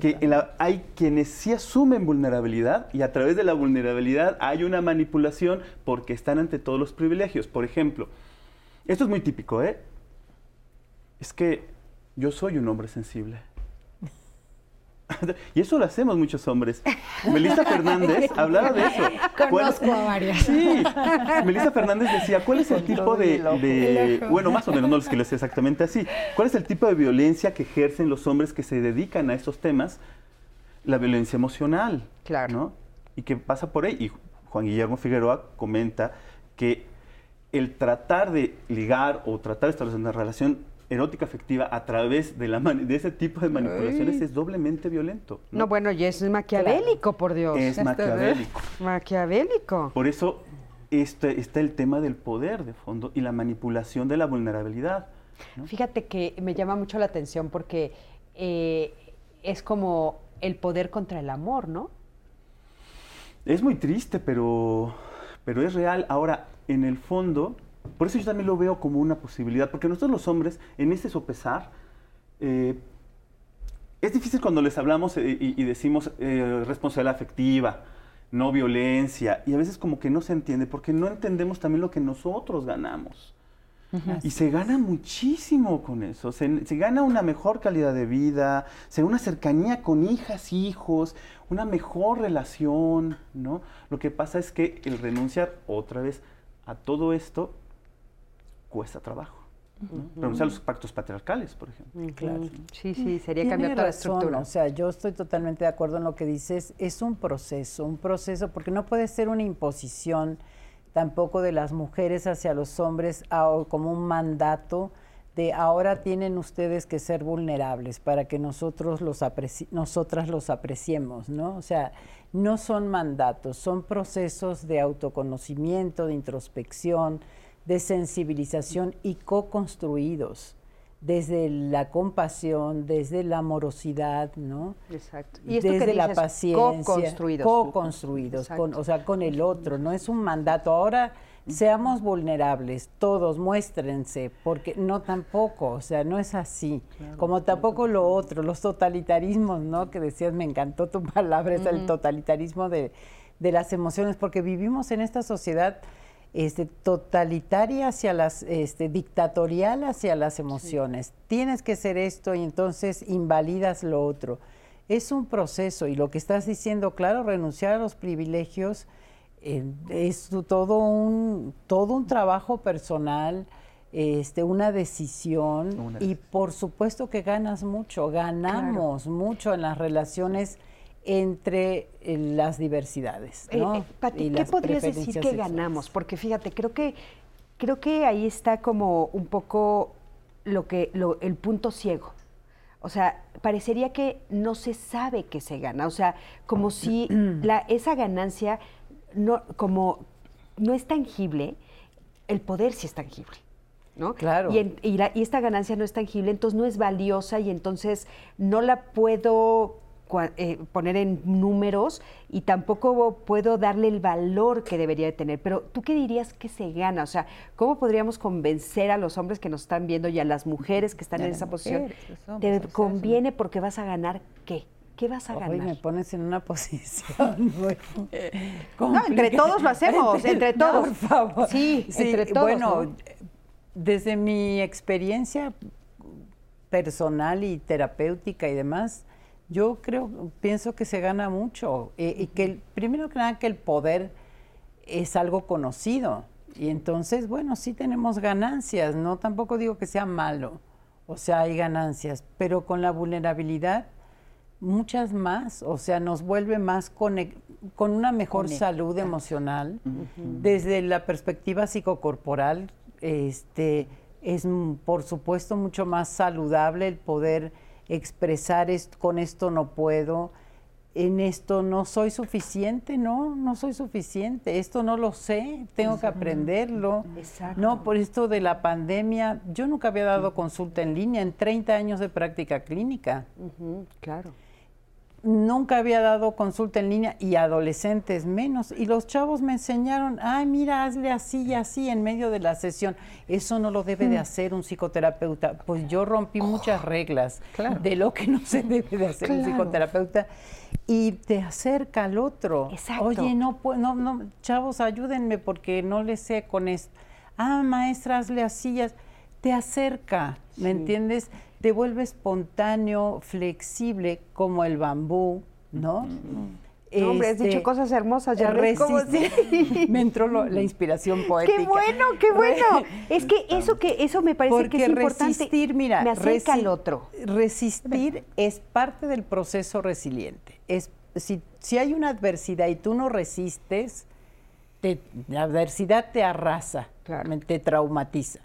que hay quienes sí asumen vulnerabilidad y a través de la vulnerabilidad hay una manipulación porque están ante todos los privilegios. Por ejemplo, esto es muy típico, ¿eh? Es que yo soy un hombre sensible. Y eso lo hacemos muchos hombres. Melissa Fernández hablaba de eso. Conozco a varias. Sí. Melissa Fernández decía, ¿cuál es el tipo de, Bueno, más o menos, no es que lo sé exactamente así. ¿Cuál es el tipo de violencia que ejercen los hombres que se dedican a estos temas? La violencia emocional. Claro. ¿no? Y que pasa por ahí. Y Juan Guillermo Figueroa comenta que el tratar de ligar o tratar de establecer una relación erótica afectiva a través de, la de ese tipo de manipulaciones es doblemente violento. ¿no? bueno, y es maquiavélico, por Dios. Es maquiavélico. Maquiavélico. Por eso este, está el tema del poder de fondo y la manipulación de la vulnerabilidad. Fíjate que me llama mucho la atención porque eh, es como el poder contra el amor, ¿no? Es muy triste, pero, pero es real. Ahora, en el fondo, por eso yo también lo veo como una posibilidad, porque nosotros los hombres, en ese sopesar, eh, es difícil cuando les hablamos eh, y, decimos eh, responsabilidad afectiva, no violencia, y a veces como que no se entiende, porque no entendemos también lo que nosotros ganamos. Y se gana muchísimo con eso, se, gana una mejor calidad de vida, se una cercanía con hijas, hijos, una mejor relación, ¿no? Lo que pasa es que el renunciar otra vez a todo esto cuesta trabajo. Renunciar a los pactos patriarcales, por ejemplo. Claro. Sí, sí, sería cambiar toda la estructura. O sea, yo estoy totalmente de acuerdo en lo que dices. Es un proceso, un proceso, porque no puede ser una imposición tampoco de las mujeres hacia los hombres como un mandato de ahora tienen ustedes que ser vulnerables para que nosotros los nosotras los apreciemos, ¿no? O sea, no son mandatos, son procesos de autoconocimiento, de introspección, de sensibilización y co-construidos desde la compasión, desde la amorosidad, ¿no? Exacto. Y esto desde la paciencia, co-construidos, co-construidos, o sea, con el otro, no es un mandato. Ahora seamos vulnerables, todos muéstrense, porque no tampoco, o sea, no es así. Como tampoco lo otro, los totalitarismos, ¿no? Que decías, me encantó tu palabra, es el totalitarismo de, de las emociones, porque vivimos en esta sociedad este, totalitaria hacia las, este, dictatorial hacia las emociones. Tienes que ser esto y entonces invalidas lo otro. Es un proceso y lo que estás diciendo, claro, renunciar a los privilegios eh, es todo un, todo un trabajo personal, este, una decisión y por supuesto que ganas mucho, ganamos mucho en las relaciones entre eh, las diversidades. Eh, ¿no? Eh, ¿qué podrías decir que ganamos? Porque fíjate, creo que, creo que ahí está como un poco lo que, el punto ciego. O sea, parecería que no se sabe que se gana. O sea, como si la, esa ganancia no, como no es tangible, el poder sí es tangible. ¿no? Claro. Y, y, y, esta ganancia no es tangible, entonces no es valiosa y entonces no la puedo eh, poner en números y tampoco puedo darle el valor que debería de tener. Pero tú qué dirías que se gana? O sea, ¿cómo podríamos convencer a los hombres que nos están viendo y a las mujeres que están en esa posición? Te conviene porque vas a ganar qué? ¿Qué vas a ganar? me pones en una posición muy no, entre todos lo hacemos, entre, todos. por favor. Sí, entre todos. Bueno, desde mi experiencia personal y terapéutica y demás, yo creo, pienso que se gana mucho eh, y que primero que nada que el poder es algo conocido y entonces, bueno, sí tenemos ganancias, no tampoco digo que sea malo, o sea, hay ganancias, pero con la vulnerabilidad muchas más, o sea, nos vuelve más con una mejor salud emocional desde la perspectiva psicocorporal, este es por supuesto mucho más saludable el poder expresar esto, con esto no puedo, en esto no soy suficiente, no, no soy suficiente, esto no lo sé, tengo que aprenderlo. Exacto. No, por esto de la pandemia, yo nunca había dado consulta en línea en 30 años de práctica clínica. claro nunca había dado consulta en línea y adolescentes menos. Y los chavos me enseñaron, ay, mira, hazle así y así en medio de la sesión. Eso no lo debe de mm. hacer un psicoterapeuta. Pues yo rompí oh, muchas reglas de lo que no se debe de hacer un psicoterapeuta. Y te acerca al otro. Exacto. Oye, no, no, no, chavos, ayúdenme porque no le sé con esto. Ah, maestra, hazle así. Te acerca, ¿me entiendes? Te vuelve espontáneo, flexible como el bambú, ¿no? hombre, has dicho este, cosas hermosas, ya Me entró la inspiración poética. ¡Qué bueno, qué bueno! es que eso que eso me parece que es importante. resistir, mira, me acerca al otro. Resistir es parte del proceso resiliente. Es, si, si hay una adversidad y tú no resistes, la adversidad te arrasa, te traumatiza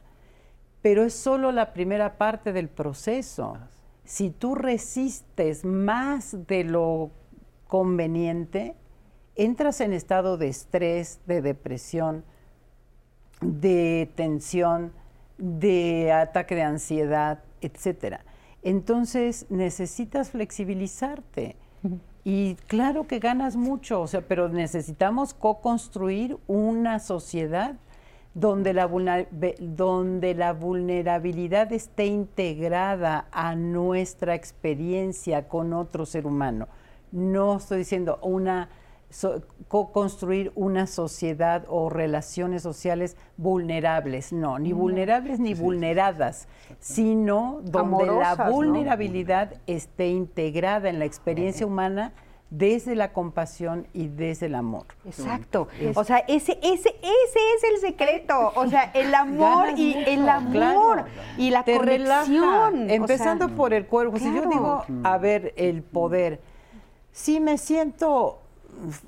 pero es solo la primera parte del proceso. Si tú resistes más de lo conveniente, entras en estado de estrés, de depresión, de tensión, de ataque de ansiedad, etcétera. Entonces necesitas flexibilizarte. Y claro que ganas mucho, o sea, pero necesitamos co-construir una sociedad donde la, donde la vulnerabilidad esté integrada a nuestra experiencia con otro ser humano. No estoy diciendo una co-construir una sociedad o relaciones sociales vulnerables, no, ni vulnerables ni vulneradas, sino donde la vulnerabilidad esté integrada en la experiencia humana desde la compasión y desde el amor. Exacto. O sea, ese, ese, ese es el secreto. O sea, el amor y el amor y la corrección. Empezando por el cuerpo. Si yo digo, a ver, el poder, si me siento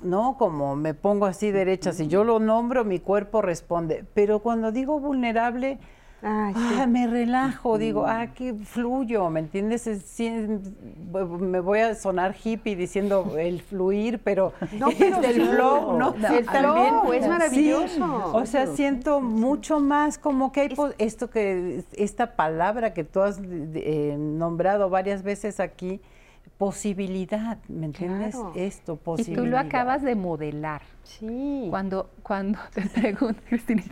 ¿no? Como me pongo así derecha, si yo lo nombro, mi cuerpo responde. Pero cuando digo vulnerable, ah, me relajo, digo, ah, que fluyo, ¿me entiendes? me voy a sonar hippie diciendo el fluir, pero, no, pero el flow, ¿no? El flow es maravilloso. o sea, siento mucho más como que hay esto que, esta palabra que tú has eh, nombrado varias veces aquí, posibilidad, ¿me entiendes? Esto, posibilidad. Y tú lo acabas de modelar. Sí. Cuando, cuando te pregunto, Cristina,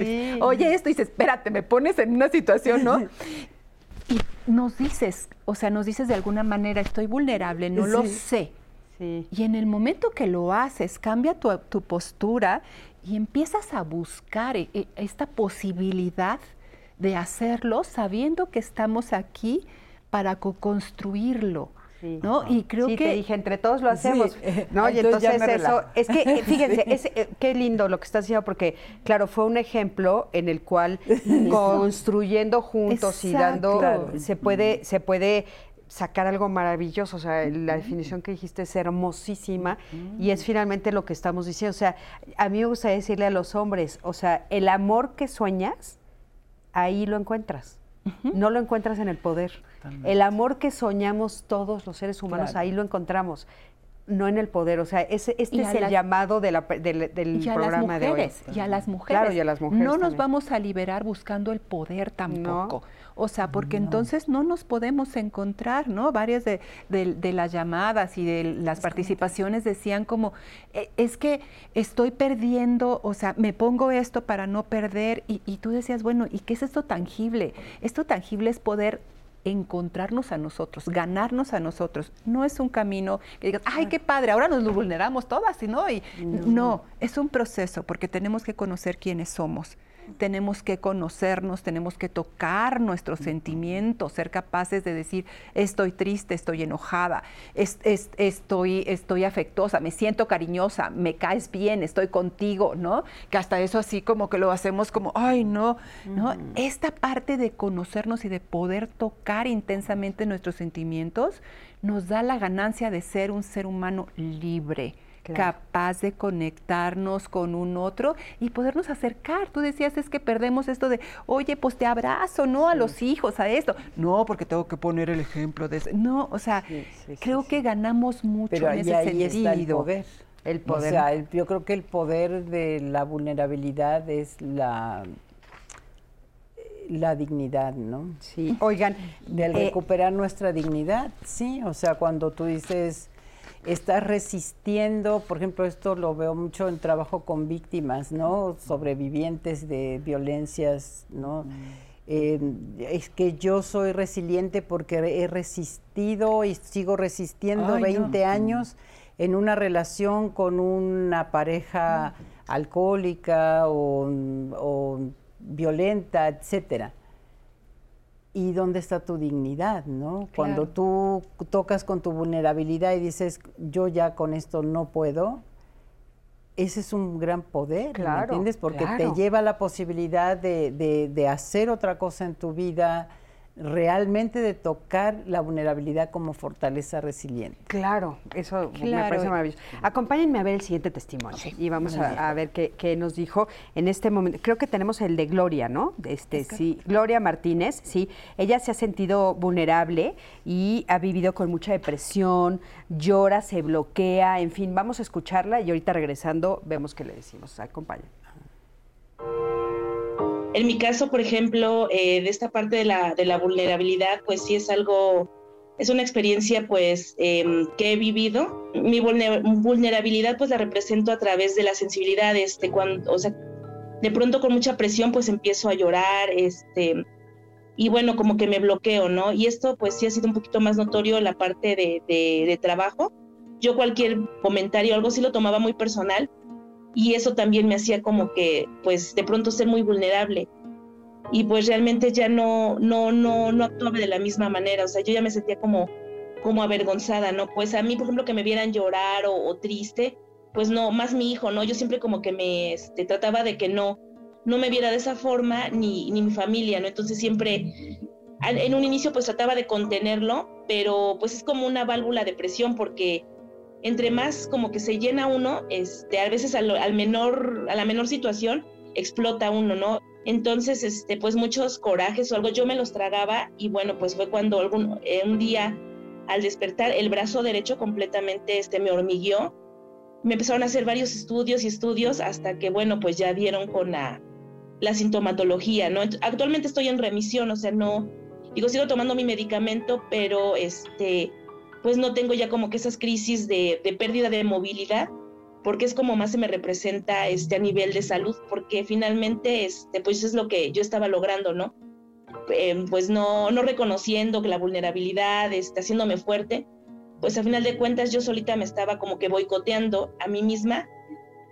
oye esto, y dices, espérate, me pones en una situación, ¿no? y nos dices, o sea, nos dices de alguna manera, estoy vulnerable, no lo sé. Sí. Y en el momento que lo haces, cambia tu, tu postura y empiezas a buscar e, e, esta posibilidad de hacerlo sabiendo que estamos aquí para co-construirlo ¿no? Y creo sí, que te dije, entre todos lo hacemos. ¿no? Y entonces eso, es que, eh, fíjense, es, eh, qué lindo lo que estás diciendo, porque, claro, fue un ejemplo en el cual construyendo juntos y dando, se puede, se puede sacar algo maravilloso. O sea, la definición que dijiste es hermosísima y es finalmente lo que estamos diciendo. O sea, a mí me gusta decirle a los hombres, o sea, el amor que sueñas, ahí lo encuentras. No lo encuentras en el poder. El amor que soñamos todos los seres humanos, ahí lo encontramos no en el poder. O sea, ese, este es el llamado de la, del programa de hoy. Y a las mujeres. Claro, y a las mujeres. No nos vamos a liberar buscando el poder tampoco. O sea, porque entonces no nos podemos encontrar, ¿no? Varias de, las llamadas y de las participaciones decían como, e, es que estoy perdiendo, o sea, me pongo esto para no perder. Y, y tú decías, bueno, ¿y qué es esto tangible? Esto tangible es poder encontrarnos a nosotros, ganarnos a nosotros. No es un camino que digas, ay, qué padre, ahora nos vulneramos todas, ¿no? Y no, es un proceso porque tenemos que conocer quiénes somos tenemos que conocernos, tenemos que tocar nuestros sentimientos, ser capaces de decir, estoy triste, estoy enojada, estoy, estoy afectuosa, me siento cariñosa, me caes bien, estoy contigo, ¿no? Que hasta eso así como que lo hacemos como, ay, no, ¿no? Esta parte de conocernos y de poder tocar intensamente nuestros sentimientos nos da la ganancia de ser un ser humano libre capaz de conectarnos con un otro y podernos acercar. Tú decías, es que perdemos esto de, oye, pues te abrazo, ¿no? A los hijos, a esto. No, porque tengo que poner el ejemplo de eso. No, o sea, creo que ganamos mucho en ese ahí sentido. el poder. El poder. O sea, yo creo que el poder de la vulnerabilidad es la la dignidad, ¿no? Sí. Oigan, de eh, recuperar nuestra dignidad, sí, o sea, cuando tú dices estás resistiendo, por ejemplo, esto lo veo mucho en trabajo con víctimas, ¿no? Sobrevivientes de violencias, ¿no? es que yo soy resiliente porque he resistido y sigo resistiendo 20 años en una relación con una pareja alcohólica o, o violenta, etcétera y dónde está tu dignidad, ¿no? Cuando tú tocas con tu vulnerabilidad y dices, yo ya con esto no puedo, ese es un gran poder, ¿me entiendes? Porque te lleva la posibilidad de, de, de, hacer otra cosa en tu vida, realmente de tocar la vulnerabilidad como fortaleza resiliente. Claro, eso me parece maravilloso. Acompáñenme a ver el siguiente testimonio y vamos a, ver qué, nos dijo en este momento. Creo que tenemos el de Gloria, ¿no? Este, sí, Gloria Martínez, sí. Ella se ha sentido vulnerable y ha vivido con mucha depresión, llora, se bloquea, en fin, vamos a escucharla y ahorita regresando vemos qué le decimos. Acompáñenme. En mi caso, por ejemplo, eh, de esta parte de la, de la vulnerabilidad, pues sí es algo es una experiencia pues em, que he vivido. Mi vulnerabilidad pues la represento a través de la sensibilidad, este, cuando, o sea, de pronto con mucha presión pues empiezo a llorar, este, y bueno, como que me bloqueo, ¿no? Y esto pues sí ha sido un poquito más notorio en la parte de, de, trabajo. Yo cualquier comentario, algo sí lo tomaba muy personal y eso también me hacía como que pues de pronto ser muy vulnerable y pues realmente ya no, no, no, no actuaba de la misma manera, o sea, yo ya me sentía como, como avergonzada, ¿no? Pues a mí, por ejemplo, que me vieran llorar o, triste, pues no, más mi hijo, ¿no? Yo siempre como que me este, trataba de que no, no me viera de esa forma, ni, ni mi familia, ¿no? Entonces siempre, en un inicio pues trataba de contenerlo, pero pues es como una válvula de presión porque entre más como que se llena uno, este, a veces al, al menor, a la menor situación, explota uno, ¿no? Entonces, este, pues muchos corajes o algo, yo me los tragaba y bueno, pues fue cuando algún, eh, un día al despertar el brazo derecho completamente este, me hormigueó. Me empezaron a hacer varios estudios y estudios hasta que, bueno, pues ya dieron con la, la sintomatología, ¿no? Actualmente estoy en remisión, o sea, no, digo, sigo tomando mi medicamento, pero este, pues no tengo ya como que esas crisis de, pérdida de movilidad porque es como más se me representa este, a nivel de salud, porque finalmente este, pues es lo que yo estaba logrando, ¿no? Eh, pues no, no reconociendo que la vulnerabilidad, está haciéndome fuerte, pues a final de cuentas yo solita me estaba como que boicoteando a mí misma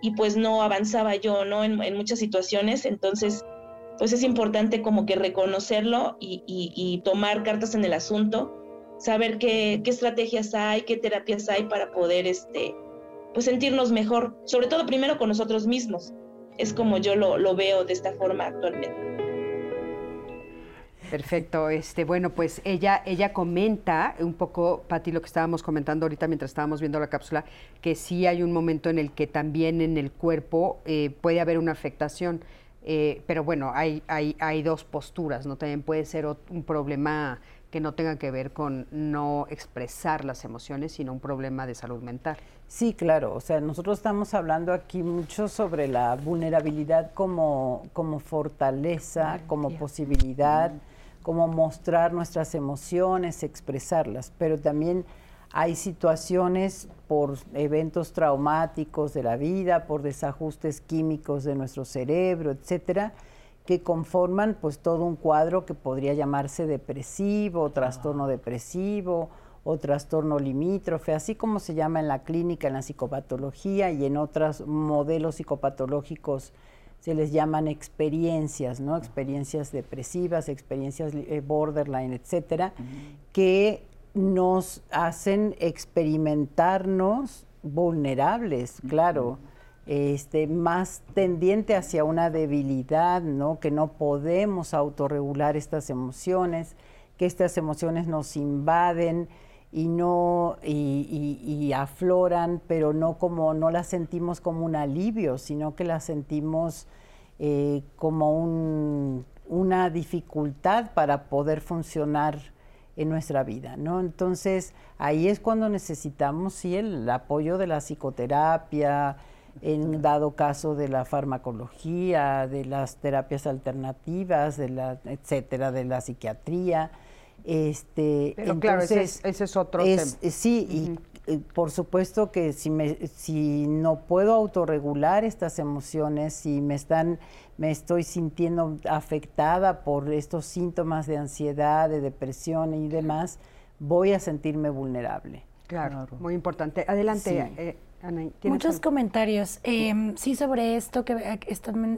y pues no avanzaba yo, ¿no? En, muchas situaciones, entonces pues es importante como que reconocerlo y, tomar cartas en el asunto, saber qué, qué estrategias hay, qué terapias hay para poder este, pues sentirnos mejor, sobre todo primero con nosotros mismos. Es como yo lo, veo de esta forma actualmente. Perfecto. Este, bueno, pues ella, ella comenta un poco, Pati, lo que estábamos comentando ahorita mientras estábamos viendo la cápsula, que sí hay un momento en el que también en el cuerpo eh, puede haber una afectación. Eh, pero bueno, hay, hay, hay dos posturas, ¿no? También puede ser un problema que no tenga que ver con no expresar las emociones, sino un problema de salud mental. Sí, claro. O sea, nosotros estamos hablando aquí mucho sobre la vulnerabilidad como, como fortaleza, como posibilidad, como mostrar nuestras emociones, expresarlas. Pero también hay situaciones por eventos traumáticos de la vida, por desajustes químicos de nuestro cerebro, etcétera, que conforman pues todo un cuadro que podría llamarse depresivo, trastorno depresivo o trastorno limítrofe, así como se llama en la clínica, en la psicopatología y en otros modelos psicopatológicos se les llaman experiencias, ¿no? Experiencias depresivas, experiencias eh, borderline, etcétera, que nos hacen experimentarnos vulnerables, claro, este, más tendiente hacia una debilidad, ¿no? Que no podemos autorregular estas emociones, que estas emociones nos invaden, y afloran, pero no como no las sentimos como un alivio, sino que las sentimos eh, como un, una dificultad para poder funcionar en nuestra vida, ¿no? Entonces ahí es cuando necesitamos sí el apoyo de la psicoterapia, en dado caso de la farmacología, de las terapias alternativas, de la etcétera, de la psiquiatría este, Pero claro, ese es, otro tema. Eh, sí, y eh, por supuesto que si, me, si no puedo autorregular estas emociones, si me están, me estoy sintiendo afectada por estos síntomas de ansiedad, de depresión y demás, voy a sentirme vulnerable. Claro, muy importante. Adelante. Eh, Muchos comentarios, em, sí, sobre esto que eh,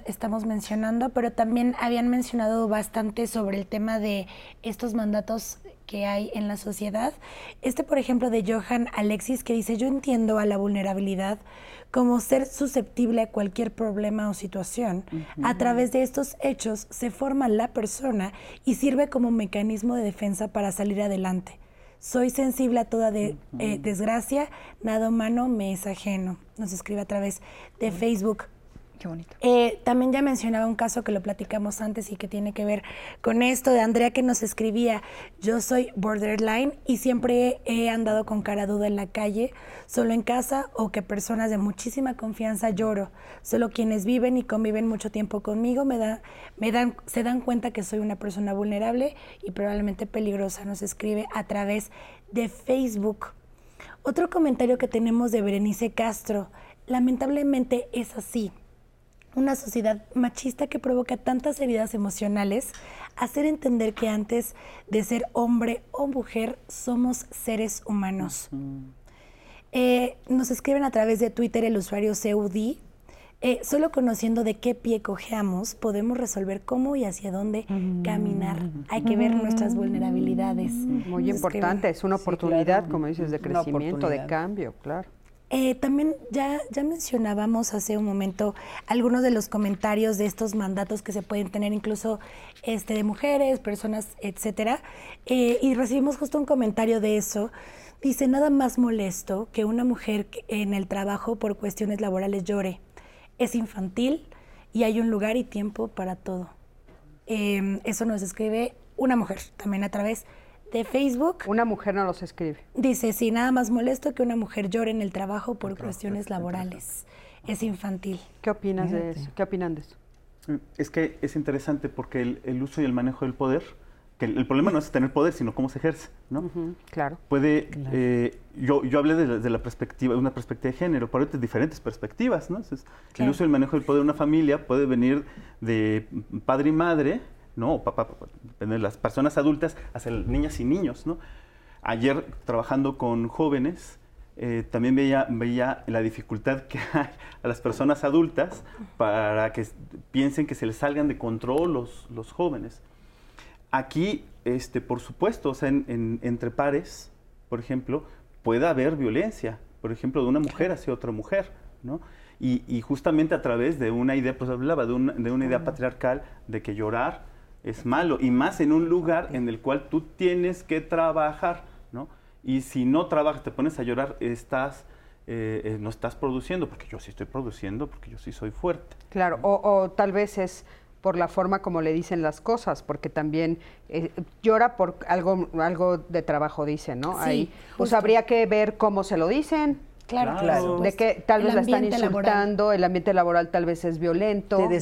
estamos mencionando, pero también habían mencionado bastante sobre el tema de estos mandatos que hay en la sociedad. Este, por ejemplo, de Johan Alexis, que dice, yo entiendo a la vulnerabilidad como ser susceptible a cualquier problema o situación. A través de estos hechos se forma la persona y sirve como mecanismo de defensa para salir adelante. Soy sensible a toda de, eh, desgracia, nada humano me es ajeno. Nos escribe a través de Facebook. Qué bonito. Eh, también ya mencionaba un caso que lo platicamos antes y que tiene que ver con esto de Andrea que nos escribía, yo soy borderline y siempre he andado con cara duda en la calle, solo en casa o que personas de muchísima confianza lloro. Solo quienes viven y conviven mucho tiempo conmigo me, da, me dan, se dan cuenta que soy una persona vulnerable y probablemente peligrosa. Nos escribe a través de Facebook. Otro comentario que tenemos de Berenice Castro, lamentablemente es así una sociedad machista que provoca tantas heridas emocionales, hacer entender que antes de ser hombre o mujer somos seres humanos. Eh, nos escriben a través de Twitter el usuario CUD. Eh, solo conociendo de qué pie cojeamos, podemos resolver cómo y hacia dónde caminar. Hay que ver nuestras vulnerabilidades. Muy importante, es una oportunidad, como dices, de crecimiento, de cambio, claro. Eh, también ya, ya mencionábamos hace un momento algunos de los comentarios de estos mandatos que se pueden tener incluso este, de mujeres, personas, etcétera. Eh, y recibimos justo un comentario de eso. Dice, nada más molesto que una mujer en el trabajo por cuestiones laborales llore. Es infantil y hay un lugar y tiempo para todo. Em, eso nos escribe una mujer también a través de Facebook. Una mujer no los escribe. Dice, sí, nada más molesto que una mujer llore en el trabajo por cuestiones laborales. Es infantil. ¿Qué opinas de eso? ¿Qué opinan de eso? Mm, es que es interesante porque el, uso y el manejo del poder, que el, problema no es tener poder, sino cómo se ejerce, ¿no? claro. Puede, eh, yo, yo hablé de, la perspectiva, una perspectiva de género, pero hay diferentes perspectivas, ¿no? El uso y el manejo del poder de una familia puede venir de padre y madre, ¿no? papá, de las personas adultas hacia niñas y niños, ¿no? Ayer trabajando con jóvenes, eh, también veía, veía la dificultad que hay a las personas adultas para que piensen que se les salgan de control los, los jóvenes. Aquí, este, por supuesto, o sea, entre pares, por ejemplo, puede haber violencia, por ejemplo, de una mujer hacia otra mujer, ¿no? Y, justamente a través de una idea, pues hablaba de una, de una idea patriarcal de que llorar es malo, y más en un lugar en el cual tú tienes que trabajar, ¿no? Y si no trabajas, te pones a llorar, estás, eh, eh, no estás produciendo, porque yo sí estoy produciendo, porque yo sí soy fuerte. Claro, o, tal vez es por la forma como le dicen las cosas, porque también eh, llora por algo, algo de trabajo, dicen, ¿no? Ahí, pues habría que ver cómo se lo dicen, Claro, claro. De que tal vez la están insultando, el ambiente laboral tal vez es violento, de,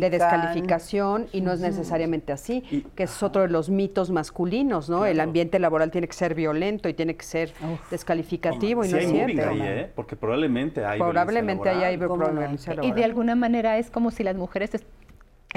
de descalificación, y no es necesariamente así, que es otro de los mitos masculinos, ¿no? El ambiente laboral tiene que ser violento y tiene que ser descalificativo y no es cierto. ¿eh? Porque probablemente hay Probablemente hay violencia laboral. Y de alguna manera es como si las mujeres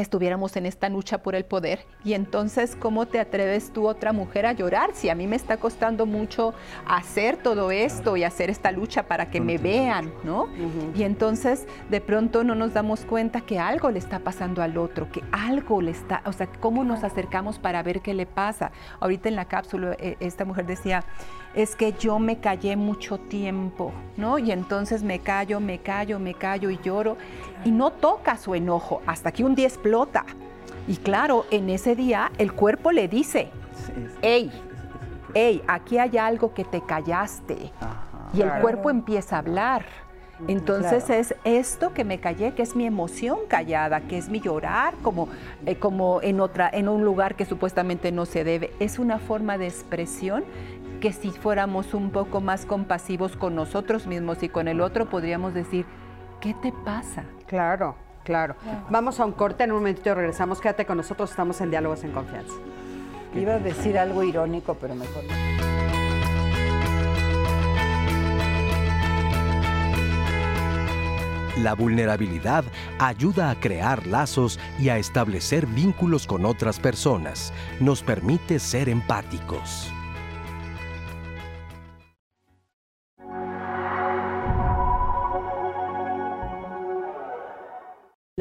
estuviéramos en esta lucha por el poder. Y entonces, ¿cómo te atreves tú, otra mujer, a llorar? Si a mí me está costando mucho hacer todo esto y hacer esta lucha para que me vean, ¿no? Y entonces, de pronto no nos damos cuenta que algo le está pasando al otro, que algo le está, o sea, ¿cómo nos acercamos para ver qué le pasa? Ahorita en la cápsula, eh, esta mujer decía, es que yo me callé mucho tiempo, ¿no? Y entonces me callo, me callo, me callo y lloro y no toca su enojo hasta que un día explota. Y claro, en ese día el cuerpo le dice, hey, hey, aquí hay algo que te callaste. y el cuerpo empieza a hablar. Entonces es esto que me callé, que es mi emoción callada, que es mi llorar, como, eh, como en, otra, en un lugar que supuestamente no se debe. Es una forma de expresión que si fuéramos un poco más compasivos con nosotros mismos y con el otro, podríamos decir, ¿qué te pasa? Claro, claro. Vamos a un corte, en un momentito regresamos. Quédate con nosotros, estamos en Diálogos en Confianza. Iba a decir algo irónico, pero mejor no. La vulnerabilidad ayuda a crear lazos y a establecer vínculos con otras personas. Nos permite ser empáticos.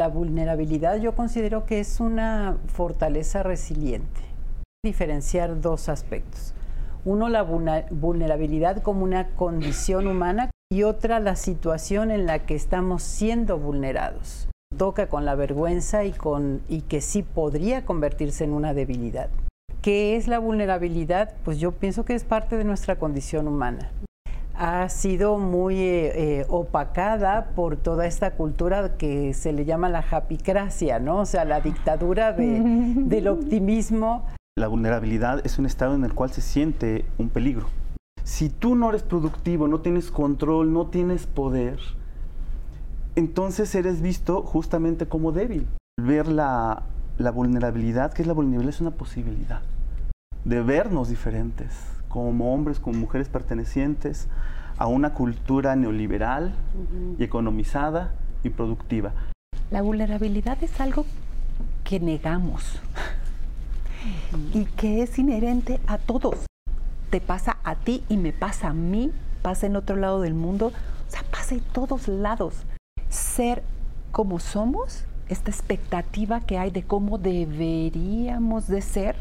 La vulnerabilidad yo considero que es una fortaleza resiliente. Diferenciar dos aspectos. Uno, la vulnerabilidad como una condición humana y otra, la situación en la que estamos siendo vulnerados. Toca con la vergüenza y, con, y que sí podría convertirse en una debilidad. ¿Qué es la vulnerabilidad? Pues yo pienso que es parte de nuestra condición humana. Ha sido muy eh, opacada por toda esta cultura que se le llama la japicracia, ¿no? O sea, la dictadura del optimismo. La vulnerabilidad es un estado en el cual se siente un peligro. Si tú no eres productivo, no tienes control, no tienes poder, entonces eres visto justamente como débil. Ver la, la vulnerabilidad, que es la vulnerabilidad, es una posibilidad de vernos diferentes, como hombres, como mujeres pertenecientes a una cultura neoliberal y economizada y productiva. La vulnerabilidad es algo que negamos y que es inherente a todos. Te pasa a ti y me pasa a mí, pasa en otro lado del mundo, o sea, pasa en todos lados. Ser como somos, esta expectativa que hay de cómo deberíamos de ser,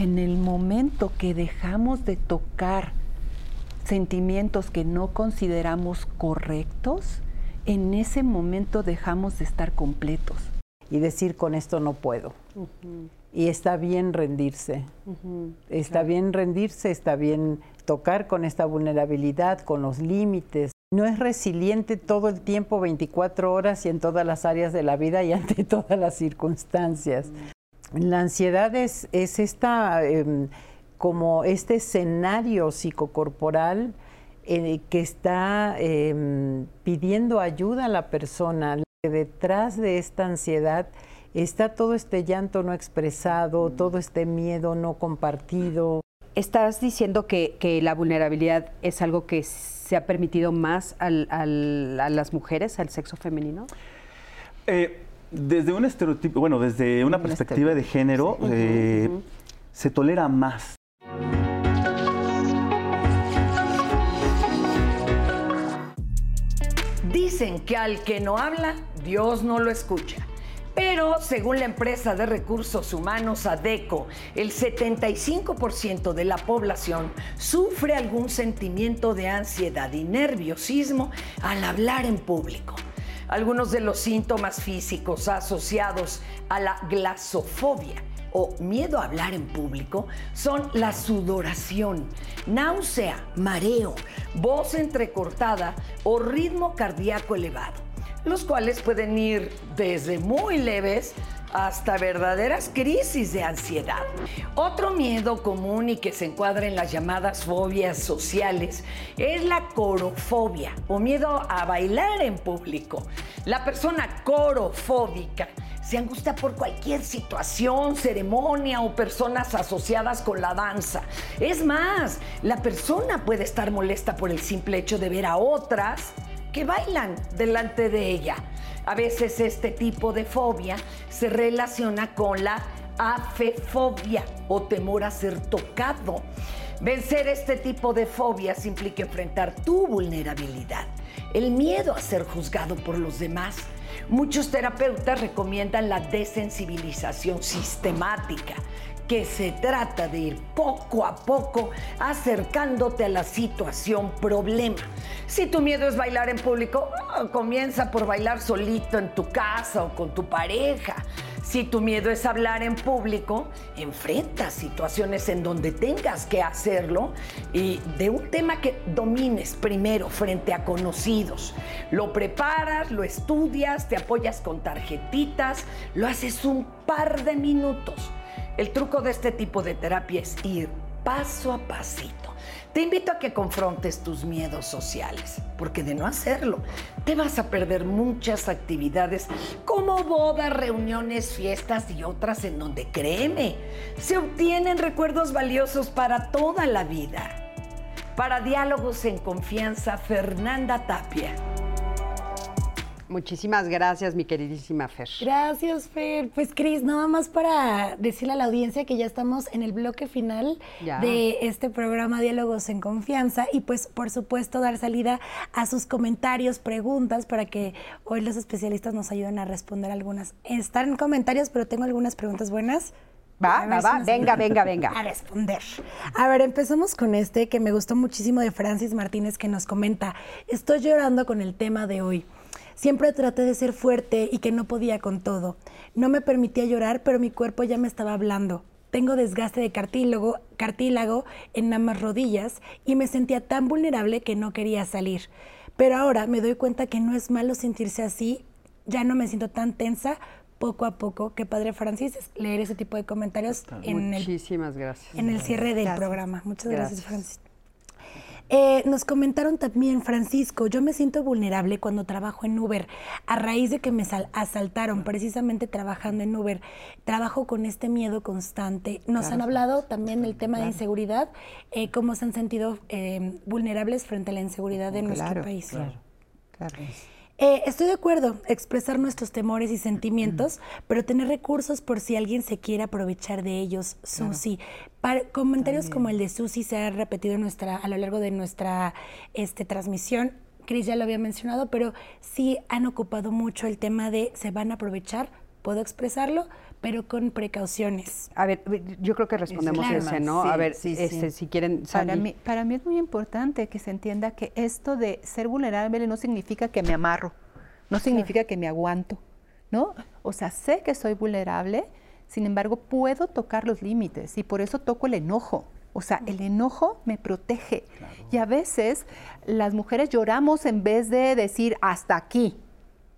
en el momento que dejamos de tocar sentimientos que no consideramos correctos, en ese momento dejamos de estar completos. Y decir con esto no puedo. Y está bien rendirse. Está bien rendirse, está bien tocar con esta vulnerabilidad, con los límites. No es resiliente todo el tiempo, 24 horas y en todas las áreas de la vida y ante todas las circunstancias. La ansiedad es, esta, em, como este escenario psicocorporal eh, que está em, pidiendo ayuda a la persona. Detrás de esta ansiedad está todo este llanto no expresado, todo este miedo no compartido. ¿Estás diciendo que, la vulnerabilidad es algo que se ha permitido más a las mujeres, al sexo femenino? Eh, desde un estereotipo, bueno, desde una perspectiva de género, eh, se tolera más. Dicen que al que no habla, Dios no lo escucha. Pero según la empresa de recursos humanos ADECO, el 75% de la población sufre algún sentimiento de ansiedad y nerviosismo al hablar en público. Algunos de los síntomas físicos asociados a la glasofobia o miedo a hablar en público son la sudoración, náusea, mareo, voz entrecortada o ritmo cardíaco elevado, los cuales pueden ir desde muy leves hasta verdaderas crisis de ansiedad. Otro miedo común y que se encuadra en las llamadas fobias sociales es la corofobia o miedo a bailar en público. La persona corofóbica se angustia por cualquier situación, ceremonia o personas asociadas con la danza. Es más, la persona puede estar molesta por el simple hecho de ver a otras que bailan delante de ella. A veces este tipo de fobia se relaciona con la afefobia o temor a ser tocado. Vencer este tipo de fobias implica enfrentar tu vulnerabilidad, el miedo a ser juzgado por los demás. Muchos terapeutas recomiendan la desensibilización sistemática, que se trata de ir poco a poco acercándote a la situación problema. Si tu miedo es bailar en público, ah, comienza por bailar solito en tu casa o con tu pareja. Si tu miedo es hablar en público, enfrenta situaciones en donde tengas que hacerlo y de un tema que domines primero frente a conocidos. Lo preparas, lo estudias, te apoyas con tarjetitas, lo haces un par de minutos el truco de este tipo de terapia es ir paso a pasito. Te invito a que confrontes tus miedos sociales, porque de no hacerlo, te vas a perder muchas actividades como bodas, reuniones, fiestas y otras en donde, créeme, se obtienen recuerdos valiosos para toda la vida. Para diálogos en confianza, Fernanda Tapia. Muchísimas gracias, mi queridísima Fer. Gracias, Fer. Pues, Cris, nada más para decirle a la audiencia que ya estamos en el bloque final de este programa Diálogos en Confianza y, pues, por supuesto, dar salida a sus comentarios, preguntas, para que hoy los especialistas nos ayuden a responder algunas. Están en comentarios, pero tengo algunas preguntas buenas. Va, va, va. Venga, venga, venga. A responder. A ver, empezamos con este que me gustó muchísimo de Francis Martínez que nos comenta, estoy llorando con el tema de hoy. Siempre traté de ser fuerte y que no podía con todo. No me permitía llorar, pero mi cuerpo ya me estaba hablando. tengo desgaste de cartílago, cartílago en ambas rodillas y me sentía tan vulnerable que no quería salir. Pero ahora me doy cuenta que no es malo sentirse así, ya no me siento tan tensa poco a poco. Qué padre, Francis, leer ese tipo de comentarios en Muchísimas gracias. En el cierre del programa. Muchas gracias, Francis. Eh, nos comentaron también, Francisco, yo me siento vulnerable cuando trabajo en Uber, a raíz de que me asaltaron, precisamente trabajando en Uber. Trabajo con este miedo constante. Nos han hablado también del tema de inseguridad, eh, cómo se han sentido eh, vulnerables frente a la inseguridad de nuestro país. Claro, claro. Eh, estoy de acuerdo, expresar nuestros temores y sentimientos, pero tener recursos por si alguien se quiere aprovechar de ellos, Susi. comentarios como el de Susi se han repetido nuestra, a lo largo de nuestra este, transmisión. Cris ya lo había mencionado, pero sí han ocupado mucho el tema de se van a aprovechar, puedo expresarlo, pero con precauciones. A ver, yo creo que respondemos ese, ¿no? a ver, este, si quieren... Para mí, para mí es muy importante que se entienda que esto de ser vulnerable no significa que me amarro, no significa que me aguanto, ¿no? O sea, sé que soy vulnerable, sin embargo, puedo tocar los límites y por eso toco el enojo. O sea, el enojo me protege. Y a veces las mujeres lloramos en vez de decir hasta aquí,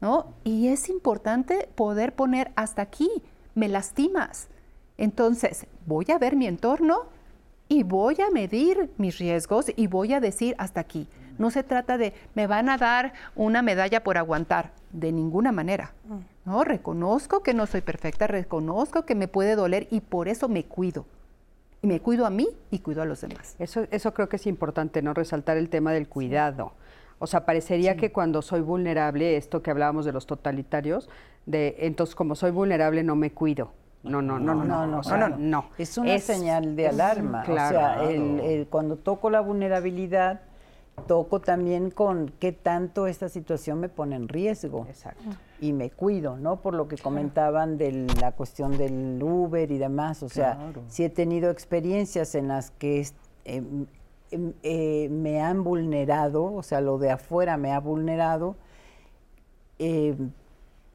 ¿no? Y es importante poder poner hasta aquí me lastimas. Entonces, voy a ver mi entorno y voy a medir mis riesgos y voy a decir hasta aquí. No se trata de me van a dar una medalla por aguantar, de ninguna manera. Mm. No, reconozco que no soy perfecta, reconozco que me puede doler y por eso me cuido. Y me cuido a mí y cuido a los demás. Eso, eso creo que es importante, ¿no? Resaltar el tema del cuidado. O sea, parecería que cuando soy vulnerable, esto que hablábamos de los totalitarios, de entonces como soy vulnerable no me cuido. No, no, no, no, no, no, no, no, Es una señal de alarma. Claro. O sea, el, cuando toco la vulnerabilidad, toco también con qué tanto esta situación me pone en riesgo. Exacto. Y me cuido, ¿no? Por lo que comentaban de la cuestión del Uber y demás. O sea, si he tenido experiencias en las que eh, Em, eh, me han vulnerado, o sea, lo de afuera me ha vulnerado, em,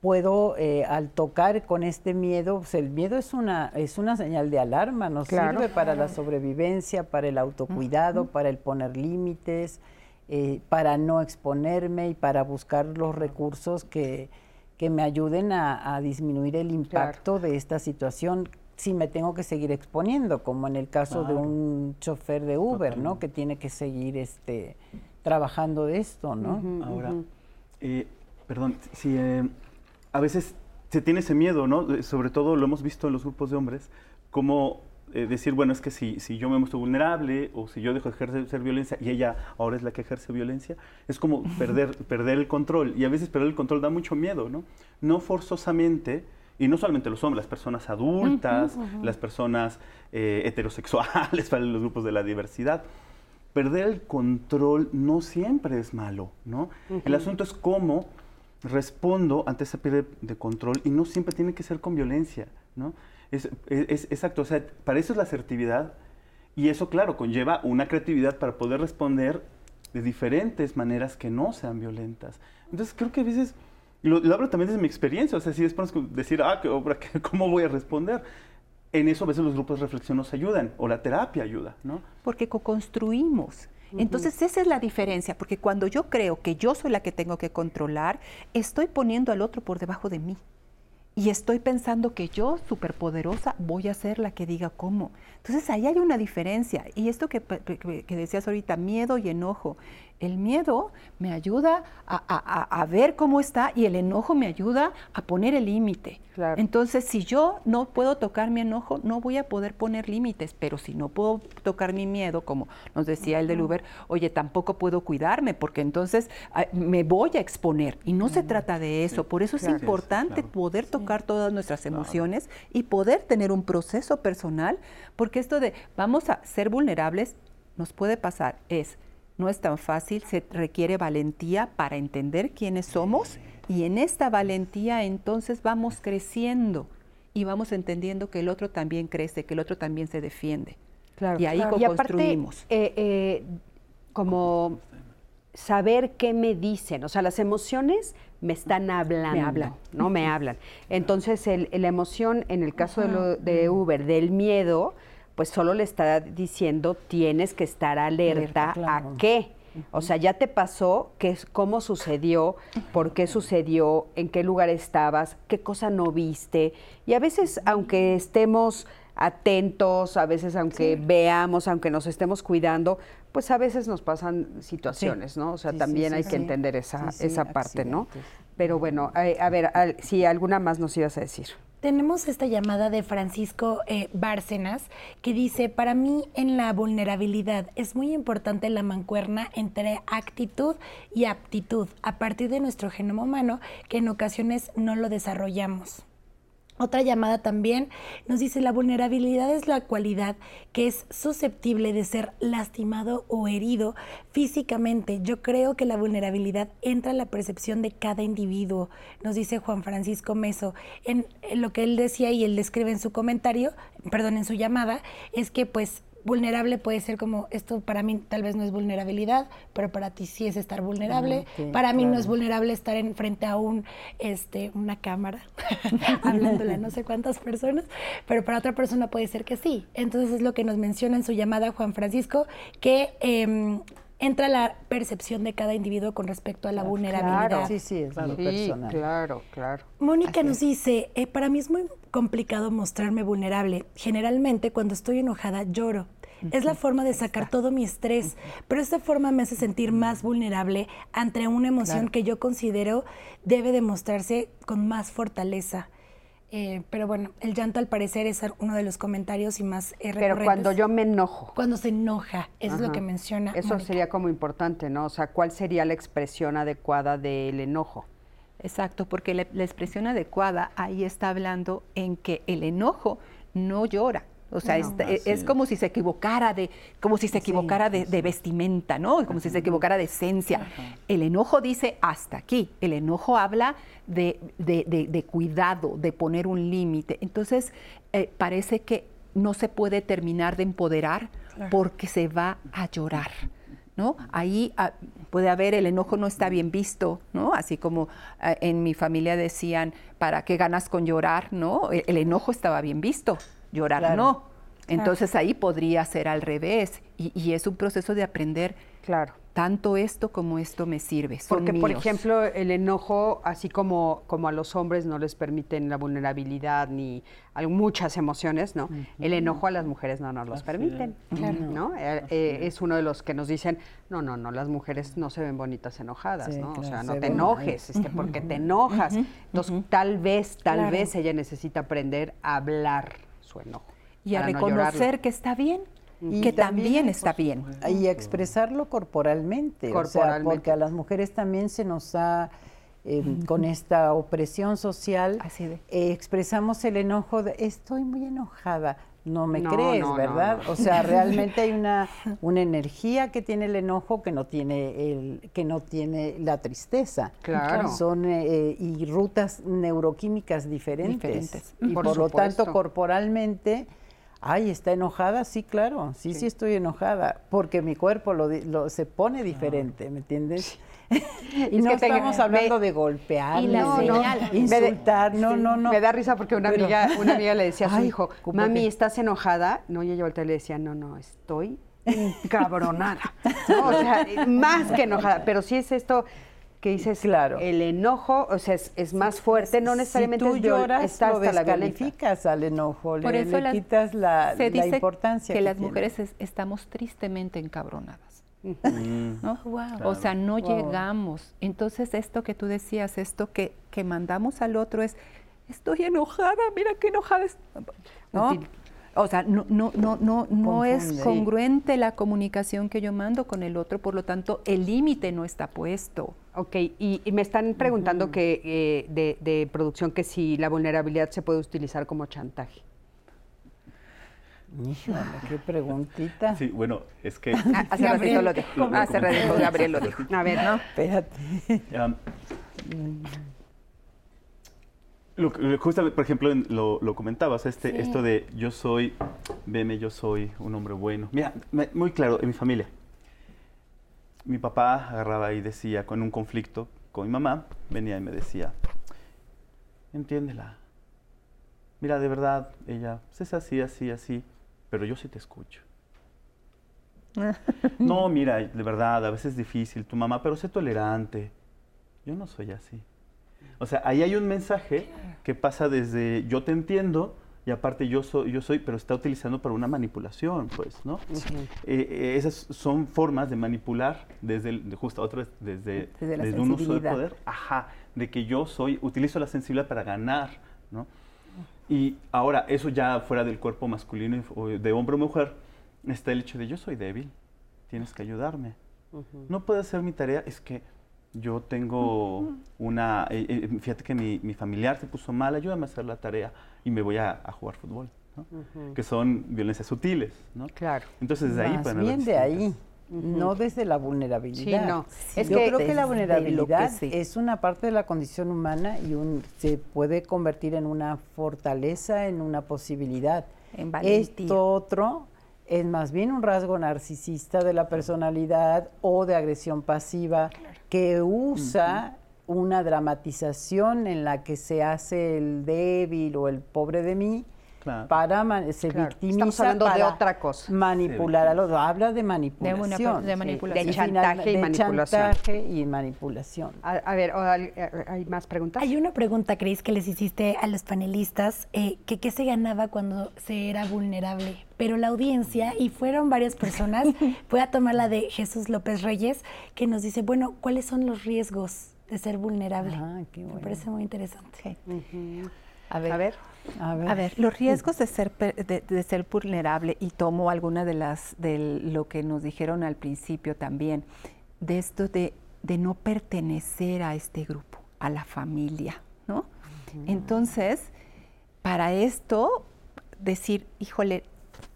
puedo, eh, al tocar con este miedo, pues el miedo es una, es una señal de alarma, nos sirve para la sobrevivencia, para el autocuidado, para el poner límites, eh, para no exponerme y para buscar los recursos que, que me ayuden a, disminuir el impacto de esta situación si me tengo que seguir exponiendo, como en el caso de un chofer de Uber, ¿no? Que tiene que seguir este trabajando de esto, ¿no? Ahora, eh, perdón, si eh, a veces se tiene ese miedo, ¿no? Sobre todo lo hemos visto en los grupos de hombres, como eh, decir, bueno, es que si, si yo me muestro vulnerable o si yo dejo de ejercer violencia y ella ahora es la que ejerce violencia, es como perder, perder el control. Y a veces perder el control da mucho miedo, ¿no? No forzosamente y no solamente los hombres, las personas adultas, las personas eh, heterosexuales, para los grupos de la diversidad. Perder el control no siempre es malo, ¿no? El asunto es cómo respondo ante esa pérdida de control y no siempre tiene que ser con violencia, ¿no? Es, exacto, o sea, para eso es la asertividad y eso, claro, conlleva una creatividad para poder responder de diferentes maneras que no sean violentas. Entonces, creo que a veces lo, hablo también desde mi experiencia, o sea, si después decir, ah, ¿cómo voy a responder? En eso a veces los grupos de reflexión nos ayudan, o la terapia ayuda, ¿no? Porque co-construimos. Entonces esa es la diferencia, porque cuando yo creo que yo soy la que tengo que controlar, estoy poniendo al otro por debajo de mí. Y estoy pensando que yo, superpoderosa, voy a ser la que diga cómo. Entonces ahí hay una diferencia. Y esto que, que decías ahorita, miedo y enojo. El miedo me ayuda a, ver cómo está y el enojo me ayuda a poner el límite. Entonces, si yo no puedo tocar mi enojo, no voy a poder poner límites, pero si no puedo tocar mi miedo, como nos decía el del Uber, oye, tampoco puedo cuidarme porque entonces me voy a exponer. Y no se trata de eso. Por eso es importante poder tocar todas nuestras emociones y poder tener un proceso personal, porque esto de vamos a ser vulnerables nos puede pasar es no es tan fácil, se requiere valentía para entender quiénes somos y en esta valentía entonces vamos creciendo y vamos entendiendo que el otro también crece, que el otro también se defiende. y ahí construimos. Eh, eh, como saber qué me dicen. O sea, las emociones me están hablando. Me hablan. No me hablan. Entonces, el, la emoción, en el caso de, lo, de Uber, del miedo, pues solo le está diciendo tienes que estar alerta, a qué. O sea, ya te pasó, qué, cómo sucedió, por qué sucedió, en qué lugar estabas, qué cosa no viste. Y a veces, aunque estemos atentos, a veces aunque veamos, aunque nos estemos cuidando, pues a veces nos pasan situaciones, ¿no? O sea, también hay que entender esa, esa parte, ¿no? Pero bueno, a, ver, si alguna más nos ibas a decir. Tenemos esta llamada de Francisco eh, Bárcenas que dice, para mí en la vulnerabilidad es muy importante la mancuerna entre actitud y aptitud a partir de nuestro genoma humano que en ocasiones no lo desarrollamos. Otra llamada también nos dice, la vulnerabilidad es la cualidad que es susceptible de ser lastimado o herido físicamente. Yo creo que la vulnerabilidad entra en la percepción de cada individuo, nos dice Juan Francisco Meso. En, en lo que él decía y él describe en su comentario, perdón, en su llamada, es que pues vulnerable puede ser como, esto para mí tal vez no es vulnerabilidad, pero para ti sí es estar vulnerable. para mí no es vulnerable estar en frente a un, este, una cámara, hablándole a no sé cuántas personas, pero para otra persona puede ser que sí. Entonces es lo que nos menciona en su llamada Juan Francisco, que em, entra la percepción de cada individuo con respecto a la vulnerabilidad. Claro, sí, sí, es personal. Claro, claro. Mónica nos dice, eh, para mí es muy complicado mostrarme vulnerable. Generalmente cuando estoy enojada lloro. Es la forma de sacar todo mi estrés, pero esta forma me hace sentir más vulnerable ante una emoción que yo considero debe demostrarse con más fortaleza. Eh, pero bueno, el llanto al parecer es uno de los comentarios y más eh, Pero cuando yo me enojo. Cuando se enoja, eso es lo que menciona. Eso sería como importante, ¿no? O sea, ¿cuál sería la expresión adecuada del enojo? Exacto, porque la expresión adecuada ahí está hablando en que el enojo no llora, o sea, es, como si se equivocara de, como si se equivocara de, vestimenta, ¿no? Como si se equivocara de esencia. El enojo dice hasta aquí. El enojo habla de, de cuidado, de poner un límite. Entonces, eh, parece que no se puede terminar de empoderar porque se va a llorar. ¿No? Ahí ah, puede haber el enojo no está bien visto, ¿no? Así como ah, en mi familia decían, ¿para qué ganas con llorar? ¿No? El, el enojo estaba bien visto, llorar no. Entonces ahí podría ser al revés y, es un proceso de aprender. Claro. Tanto esto como esto me sirve. Porque, por ejemplo, el enojo, así como, como a los hombres no les permiten la vulnerabilidad ni muchas emociones, ¿no? El enojo a las mujeres no nos los permiten, ¿no? Eh, eh, es uno de los que nos dicen, no, no, no, las mujeres no se ven bonitas enojadas, ¿no? o sea, no te enojes, es que porque te enojas. Entonces, tal vez, tal vez ella necesita aprender a hablar su enojo. Y a reconocer que está bien. Y que también, está bien. Y expresarlo corporalmente, porque a las mujeres también se nos ha, em, con esta opresión social, eh, expresamos el enojo de estoy muy enojada. No me crees, ¿verdad? o sea, realmente hay una, una energía que tiene el enojo que no tiene el, que no tiene la tristeza. Claro. Son eh, y rutas neuroquímicas diferentes. Y por, lo tanto, corporalmente Ay, ¿está enojada? Sí, claro, sí, sí, estoy enojada, porque mi cuerpo lo, se pone diferente, ¿me entiendes? y no estamos hablando de golpear, y no, insultar, no, no, no. Me da risa porque una amiga, una amiga le decía a su hijo, mami, ¿estás enojada? No, y ella voltea y le decía, no, no, estoy encabronada. o sea, más que enojada, pero sí es esto que dices, claro. el enojo, o sea, es, más fuerte, no necesariamente si tú lloras, está lo descalificas al enojo, le, le quitas la, se dice importancia que, las mujeres estamos tristemente encabronadas. O sea, no llegamos. Entonces, esto que tú decías, esto que, que mandamos al otro es, estoy enojada, mira qué enojada es. ¿no? O sea, no, no, no, no, no es congruente la comunicación que yo mando con el otro, por lo tanto, el límite no está puesto. Ok, y, me están preguntando que eh, de, producción que si la vulnerabilidad se puede utilizar como chantaje. Híjole, qué preguntita. Sí, bueno, es que... Ah, hace ratito lo dijo. Hace ratito Gabriel lo dijo. A ver, no, espérate. Lo, justamente, por ejemplo, lo, comentabas, este, esto de yo soy, veme, yo soy un hombre bueno. Mira, muy claro, en mi familia. mi papá agarraba y decía, con un conflicto con mi mamá, venía y me decía, entiéndela. Mira, de verdad, ella pues, es así, así, así, pero yo sí te escucho. no, mira, de verdad, a veces es difícil tu mamá, pero sé tolerante. Yo no soy así. O sea, ahí hay un mensaje que pasa desde yo te entiendo y aparte yo soy, yo soy, pero está utilizando para una manipulación, pues, ¿no? Eh, eh, esas son formas de manipular desde, el, justo otra vez, desde, desde, un uso de poder, ajá, de que yo soy, utilizo la sensibilidad para ganar, ¿no? Y ahora, eso ya fuera del cuerpo masculino o de hombre o mujer, está el hecho de yo soy débil, tienes que ayudarme. No puedo hacer mi tarea, es que yo tengo una, eh, eh, fíjate que mi, mi, familiar se puso mal, ayúdame a hacer la tarea y me voy a, jugar fútbol, que son violencias sutiles, ¿no? Claro. Entonces de ahí para bien de ahí. No desde la vulnerabilidad. Sí, no. es Yo creo que la vulnerabilidad es una parte de la condición humana y un, se puede convertir en una fortaleza, en una posibilidad. En Esto otro es más bien un rasgo narcisista de la personalidad o de agresión pasiva que usa una dramatización en la que se hace el débil o el pobre de mí para se victimiza Estamos hablando de otra cosa. Manipular a los habla de manipulación. De, manipulación. de chantaje y, manipulación. Chantaje y manipulación. A, ver, eh, ¿hay más preguntas? Hay una pregunta, Cris, que les hiciste a los panelistas, eh, que qué se ganaba cuando se era vulnerable. Pero la audiencia, y fueron varias personas, voy a tomar la de Jesús López Reyes, que nos dice, bueno, ¿cuáles son los riesgos de ser vulnerable. Ah, Me parece muy interesante. A, ver. a, ver. los riesgos de ser, de, ser vulnerable, y tomo alguna de las de lo que nos dijeron al principio también, de esto de, de no pertenecer a este grupo, a la familia, ¿no? Entonces, para esto, decir, híjole,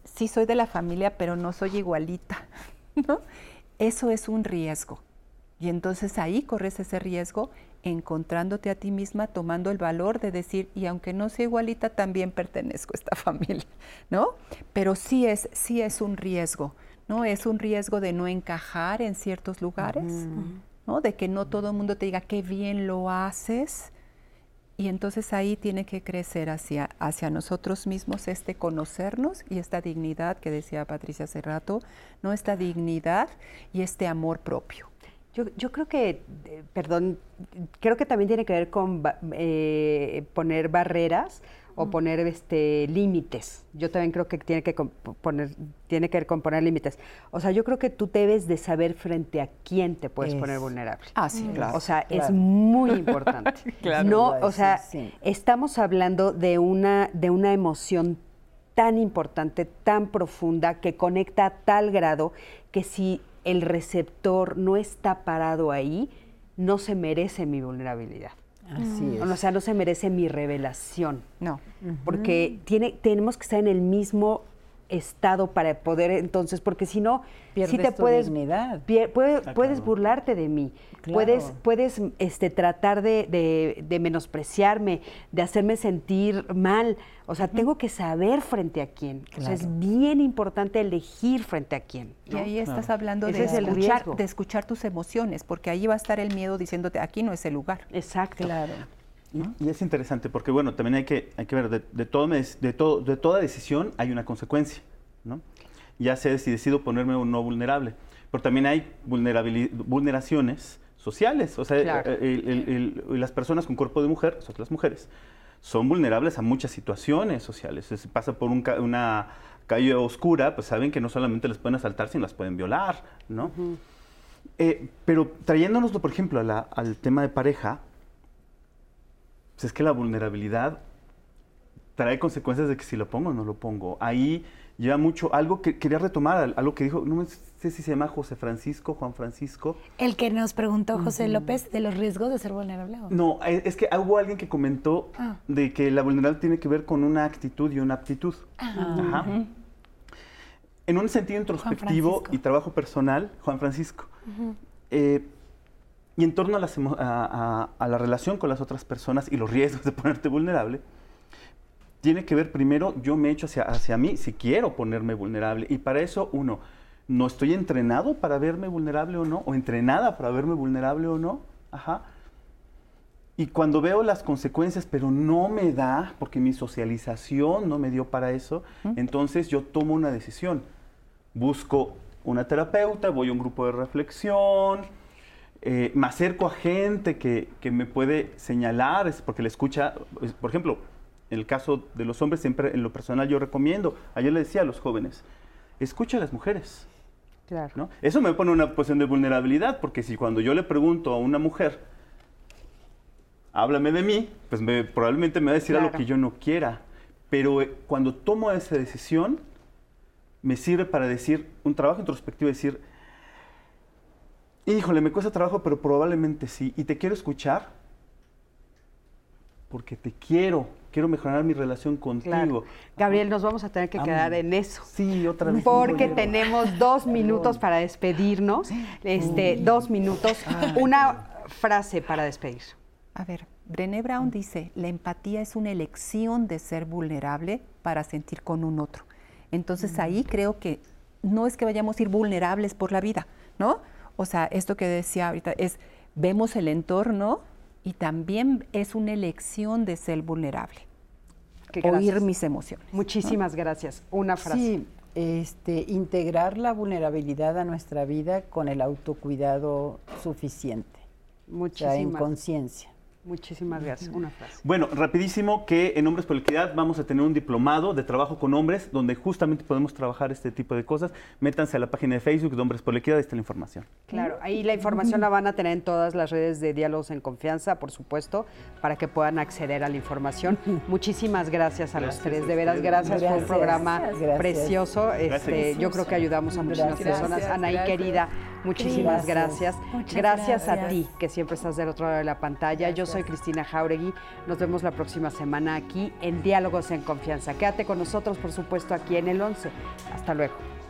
sí soy de la familia, pero no soy igualita, ¿no? Eso es un riesgo. Y entonces ahí corres ese riesgo encontrándote a ti misma, tomando el valor de decir, y aunque no sea igualita, también pertenezco a esta familia, ¿no? Pero sí es, sí es un riesgo, ¿no? Es un riesgo de no encajar en ciertos lugares, ¿no? De que no todo el mundo te diga qué bien lo haces. Y entonces ahí tiene que crecer hacia, hacia nosotros mismos este conocernos y esta dignidad que decía Patricia hace rato, ¿no? Esta dignidad y este amor propio. Yo, yo creo que, eh, perdón, creo que también tiene que ver con eh, poner barreras o poner este límites. Yo también creo que tiene que poner tiene que ver con poner límites. O sea, yo creo que tú debes de saber frente a quién te puedes poner vulnerable. Ah, sí, claro. O sea, es muy importante. claro, no, o sea, estamos hablando de una de una emoción tan importante, tan profunda que conecta a tal grado que si el receptor no está parado ahí, no se merece mi vulnerabilidad. Así es. O sea, no se merece mi revelación. No. Porque tiene, tenemos que estar en el mismo estado para poder entonces, porque si no, si te puedes, dignidad. puedes burlarte de mí, puedes, puedes este, tratar de, menospreciarme, de hacerme sentir mal. O sea, tengo que saber frente a quién. O sea, es bien importante elegir frente a quién. Y ahí estás hablando de, escuchar, de escuchar tus emociones, porque ahí va a estar el miedo diciéndote, aquí no es el lugar. Exacto. Claro. Y, es interesante porque, bueno, también hay que, hay que ver, de, todo, de, todo, de toda decisión hay una consecuencia, ¿no? Ya sé si decido ponerme o no vulnerable. Pero también hay vulneraciones sociales, o sea, las personas con cuerpo de mujer, o sea, las mujeres, son vulnerables a muchas situaciones sociales. Si pasa por una calle oscura, pues saben que no solamente les pueden asaltar, sino las pueden violar, ¿no? Eh, pero trayéndonoslo, por ejemplo, al tema de pareja, pues es que la vulnerabilidad trae consecuencias de que si lo pongo o no lo pongo. Ahí lleva mucho, algo que quería retomar, algo que dijo, no sé si se llama José Francisco, Juan Francisco. El que nos preguntó José López de los riesgos de ser vulnerable. No, eh, es que hubo alguien que comentó ah. de que la vulnerabilidad tiene que ver con una actitud y una aptitud. Ajá. En un sentido introspectivo y trabajo personal, Juan Francisco. Y en torno a, la relación con las otras personas y los riesgos de ponerte vulnerable, tiene que ver primero, yo me echo hacia, hacia mí si quiero ponerme vulnerable. Y para eso, uno, no estoy entrenado para verme vulnerable o no, o entrenada para verme vulnerable o no. Ajá. Y cuando veo las consecuencias, pero no me da, porque mi socialización no me dio para eso, entonces yo tomo una decisión. Busco una terapeuta, voy a un grupo de reflexión, eh, me acerco a gente que, que, me puede señalar, es porque le escucha, por ejemplo, en el caso de los hombres, siempre en lo personal yo recomiendo, ayer le decía a los jóvenes, escucha a las mujeres. Claro. ¿no? Eso me pone en una posición de vulnerabilidad, porque si cuando yo le pregunto a una mujer, háblame de mí, pues me, probablemente me va a decir Claro. algo que yo no quiera. Pero eh, cuando tomo esa decisión, me sirve para decir, un trabajo introspectivo, decir, híjole, me cuesta trabajo, pero probablemente sí. Y te quiero escuchar porque te quiero, quiero mejorar mi relación contigo. Claro. Gabriel, nos vamos a tener que quedar en eso. Sí, otra vez. Porque tenemos dos minutos para despedirnos. Este, dos minutos. Una frase para despedir. A ver, Brené Brown dice, la empatía es una elección de ser vulnerable para sentir con un otro. Entonces ahí creo que no es que vayamos a ir vulnerables por la vida, ¿no? O sea, esto que decía ahorita es, vemos el entorno y también es una elección de ser vulnerable. Oír gracias. mis emociones. Muchísimas gracias. Una frase. Sí, este, integrar la vulnerabilidad a nuestra vida con el autocuidado suficiente, o sea, en Muchísimas, conciencia. Muchísimas gracias. Una frase. Bueno, rapidísimo que en Hombres por la Equidad vamos a tener un diplomado de trabajo con hombres donde justamente podemos trabajar este tipo de cosas. Métanse a la página de Facebook de Hombres por la Equidad, ahí está la información. Claro, ahí la información la van a tener en todas las redes de Diálogos en Confianza, por supuesto, para que puedan acceder a la información. Muchísimas gracias a los tres, de veras, gracias, fue un programa Gracias. precioso. Este, yo creo que ayudamos a muchísimas Gracias. personas. Anaí, querida, muchísimas Gracias. gracias. A ti, que siempre estás del otro lado de la pantalla. Yo soy Cristina Jauregui. Nos vemos la próxima semana aquí en Diálogos en Confianza. Quédate con nosotros, por supuesto, aquí en el 11. Hasta luego.